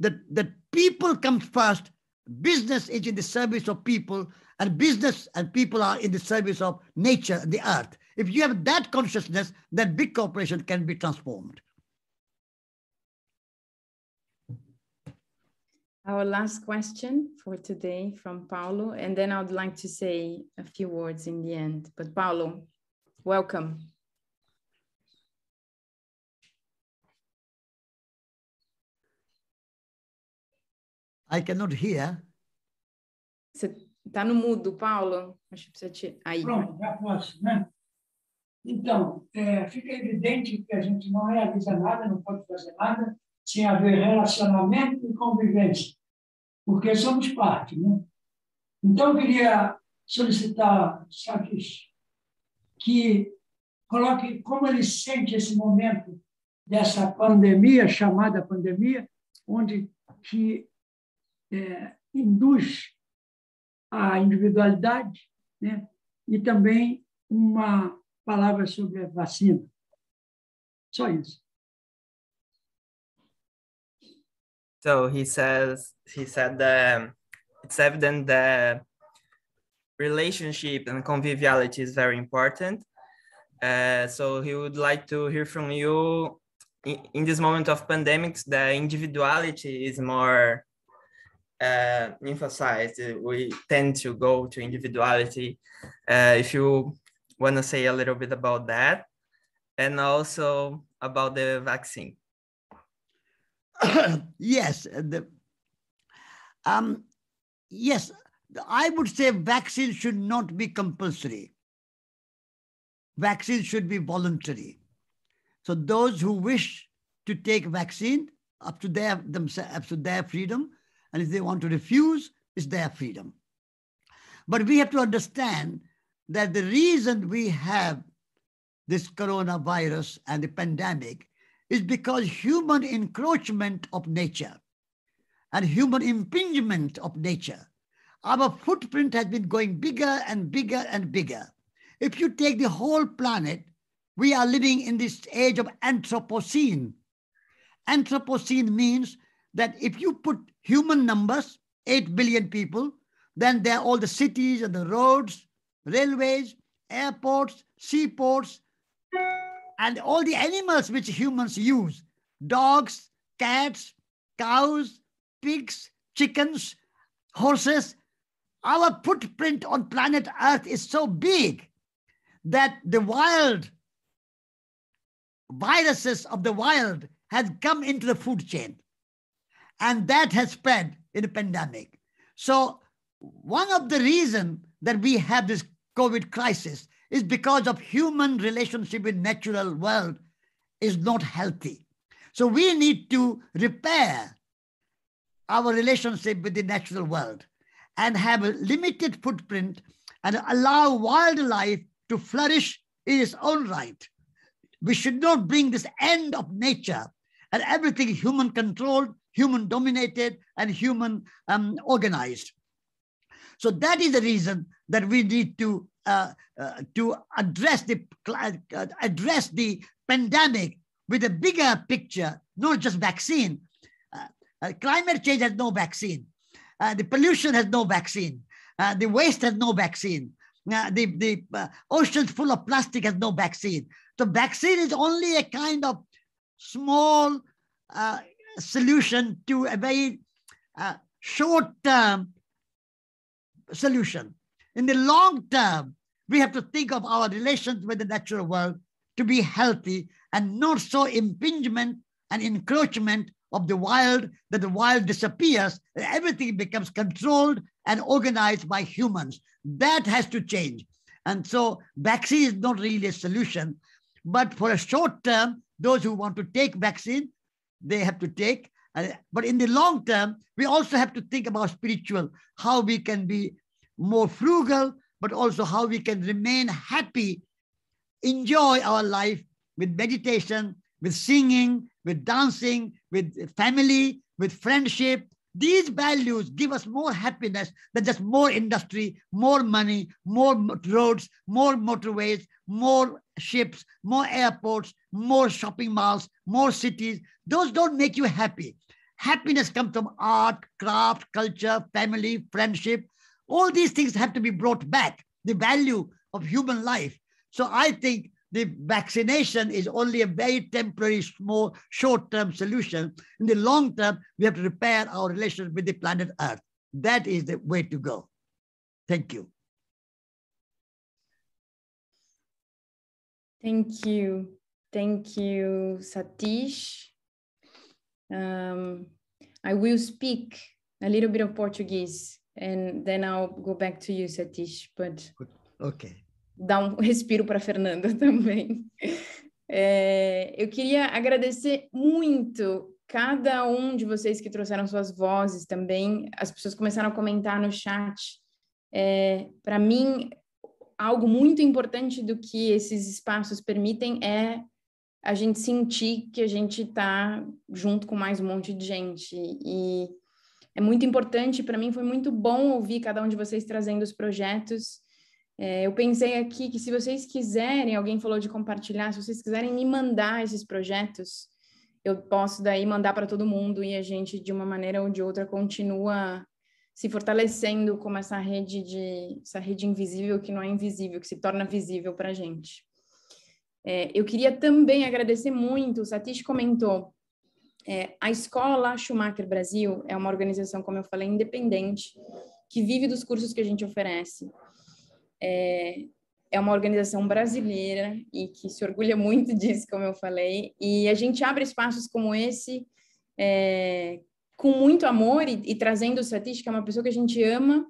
that, that people come first, business is in the service of people, and business and people are in the service of nature, the earth. If you have that consciousness, then big corporation can be transformed. Our last question for today from Paulo, and then I'd like to say a few words in the end. But Paulo, welcome. I cannot hear. Você tá no mudo, Paulo? Acho que precisa te... Aí. Pronto, já posso, né? Então, é, fica evidente que a gente não realiza nada, não pode fazer nada, sem haver relacionamento e convivência, porque somos parte, né? Então, eu queria solicitar, Sakis, que coloque como ele sente esse momento dessa pandemia, chamada pandemia, onde que é, induz a individualidade, né? e também uma palavra sobre a vacina. Só isso. So he says he said that it's evident that relationship and conviviality is very important. Uh, so he would like to hear from you in, in this moment of pandemics, the individuality is more uh, emphasized. We tend to go to individuality. Uh, if you want to say a little bit about that, and also about the vaccine. yes, the, um, yes, I would say vaccines should not be compulsory. Vaccines should be voluntary. So those who wish to take vaccine, up to their themselves, up to their freedom, and if they want to refuse, it's their freedom. But we have to understand that the reason we have this coronavirus and the pandemic is because human encroachment of nature and human impingement of nature. Our footprint has been going bigger and bigger and bigger. If you take the whole planet, we are living in this age of Anthropocene. Anthropocene means that if you put human numbers, 8 billion people, then there are all the cities and the roads, railways, airports, seaports, and all the animals which humans use dogs, cats, cows, pigs, chickens, horses. Our footprint on planet Earth is so big that the wild viruses of the wild had come into the food chain. And that has spread in a pandemic. So one of the reasons that we have this COVID crisis is because of human relationship with natural world is not healthy. So we need to repair our relationship with the natural world and have a limited footprint and allow wildlife to flourish in its own right. We should not bring this end of nature and everything human controlled, human dominated, and human um, organized. So that is the reason that we need to uh, uh, to address the uh, address the pandemic with a bigger picture, not just vaccine. Uh, climate change has no vaccine. the pollution has no vaccine. the waste has no vaccine. the the oceans full of plastic has no vaccine. So vaccine is only a kind of small solution to a very short-term solution. In the long term, we have to think of our relations with the natural world to be healthy and not so impingement and encroachment of the wild that the wild disappears and everything becomes controlled and organized by humans. That has to change. And so vaccine is not really a solution, but for a short term, those who want to take vaccine, they have to take. But in the long term, we also have to think about spiritual, how we can be more frugal, but also how we can remain happy, enjoy our life with meditation, with singing, with dancing, with family, with friendship. These values give us more happiness than just more industry, more money, more roads, more motorways, more ships, more airports, more shopping malls, more cities. Those don't make you happy. Happiness comes from art, craft, culture, family, friendship. All these things have to be brought back, the value of human life. So I think the vaccination is only a very temporary, small, short-term solution. In the long term, we have to repair our relations with the planet Earth. That is the way to go. Thank you. Thank you. Thank you, Satish. Um, I will speak a little bit of Portuguese and then I'll go back to you, Satish. But okay. Dá um respiro para Fernanda também. É, eu queria agradecer muito cada um de vocês que trouxeram suas vozes também. As pessoas começaram a comentar no chat. É, para mim, algo muito importante do que esses espaços permitem é a gente sentir que a gente está junto com mais um monte de gente. E é muito importante, para mim foi muito bom ouvir cada um de vocês trazendo os projetos. É, eu pensei aqui que se vocês quiserem, alguém falou de compartilhar, se vocês quiserem me mandar esses projetos, eu posso daí mandar para todo mundo e a gente, de uma maneira ou de outra, continua se fortalecendo como essa rede de essa rede invisível que não é invisível, que se torna visível para a gente. É, eu queria também agradecer muito, o Satish comentou, é, a Escola Schumacher Brasil é uma organização, como eu falei, independente, que vive dos cursos que a gente oferece. É, é uma organização brasileira e que se orgulha muito disso, como eu falei, e a gente abre espaços como esse é, com muito amor e, e trazendo que é uma pessoa que a gente ama,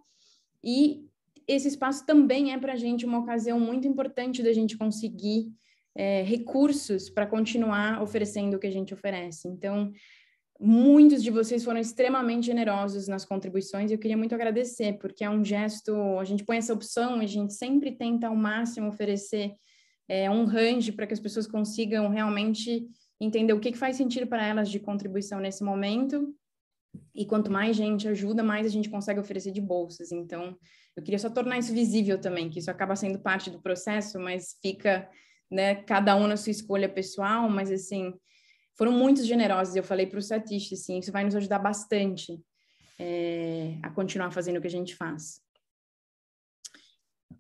e esse espaço também é para a gente uma ocasião muito importante da gente conseguir é, recursos para continuar oferecendo o que a gente oferece. Então, muitos de vocês foram extremamente generosos nas contribuições e eu queria muito agradecer, porque é um gesto, a gente põe essa opção a gente sempre tenta ao máximo oferecer é, um range para que as pessoas consigam realmente entender o que, que faz sentido para elas de contribuição nesse momento. E quanto mais gente ajuda, mais a gente consegue oferecer de bolsas. Então, eu queria só tornar isso visível também, que isso acaba sendo parte do processo, mas fica né? Cada um na sua escolha pessoal, mas assim, foram muito generosos. Eu falei para o Satish, assim, isso vai nos ajudar bastante é, a continuar fazendo o que a gente faz.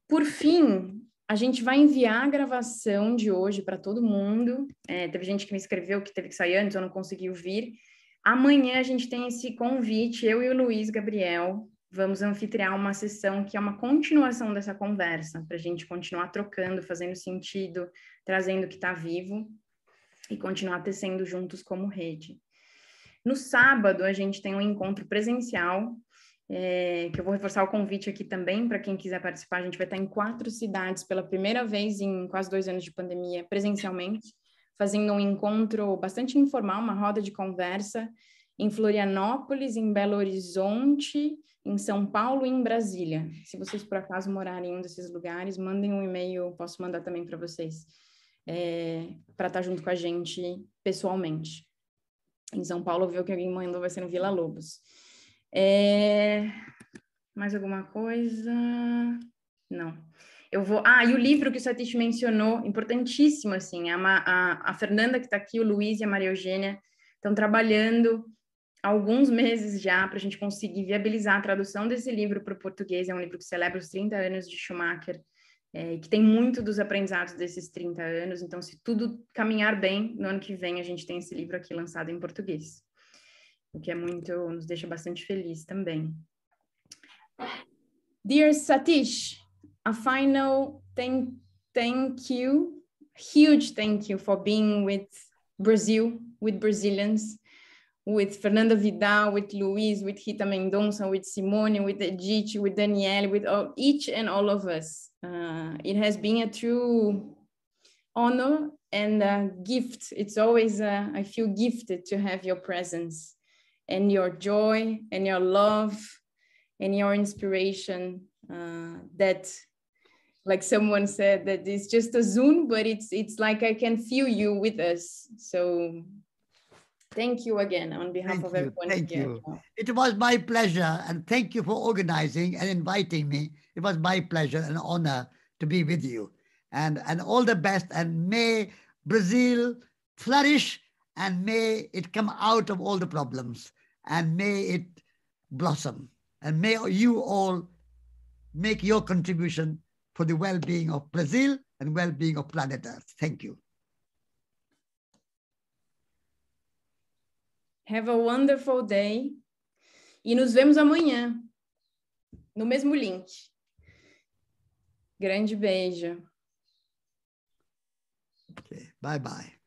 Por fim, a gente vai enviar a gravação de hoje para todo mundo. É, teve gente que me escreveu que teve que sair antes, eu não consegui ouvir. Amanhã a gente tem esse convite, eu e o Luiz Gabriel, vamos anfitriar uma sessão que é uma continuação dessa conversa, para a gente continuar trocando, fazendo sentido, trazendo o que está vivo e continuar tecendo juntos como rede. No sábado, a gente tem um encontro presencial, é, que eu vou reforçar o convite aqui também para quem quiser participar. A gente vai estar em quatro cidades pela primeira vez em quase dois anos de pandemia, presencialmente, fazendo um encontro bastante informal, uma roda de conversa em Florianópolis, em Belo Horizonte, em São Paulo e em Brasília. Se vocês por acaso morarem em um desses lugares, mandem um e-mail, posso mandar também para vocês, é, para estar tá junto com a gente pessoalmente. Em São Paulo, viu que alguém mandou, vai ser no Vila Lobos. É... Mais alguma coisa? Não. Eu vou. Ah, e o livro que o Satish mencionou, importantíssimo, assim. A, a, a Fernanda, que está aqui, o Luiz e a Maria Eugênia estão trabalhando alguns meses já para a gente conseguir viabilizar a tradução desse livro para o português. É um livro que celebra os 30 anos de Schumacher, é, que tem muito dos aprendizados desses 30 anos. Então, se tudo caminhar bem, no ano que vem a gente tem esse livro aqui lançado em português, o que é muito, nos deixa bastante feliz também. Dear Satish, a final thank, thank you, huge thank you for being with Brazil, with Brazilians. With Fernando Vidal, with Luiz, with Rita Mendonça, with Simone, with Edith, with Danielle, with all, each and all of us. Uh, it has been a true honor and a gift. It's always, uh, I feel gifted to have your presence and your joy and your love and your inspiration uh, that like someone said that it's just a zoom but it's it's like i can feel you with us so Thank you again on behalf Thank of you. everyone Thank here. you. It was my pleasure, and thank you for organizing and inviting me. It was my pleasure and honor to be with you. And, and all the best, and may Brazil flourish, and may it come out of all the problems, and may it blossom, and may you all make your contribution for the well-being of Brazil and well-being of planet Earth. Thank you. Have a wonderful day. E nos vemos amanhã, no mesmo link. Grande beijo. Okay. Bye bye.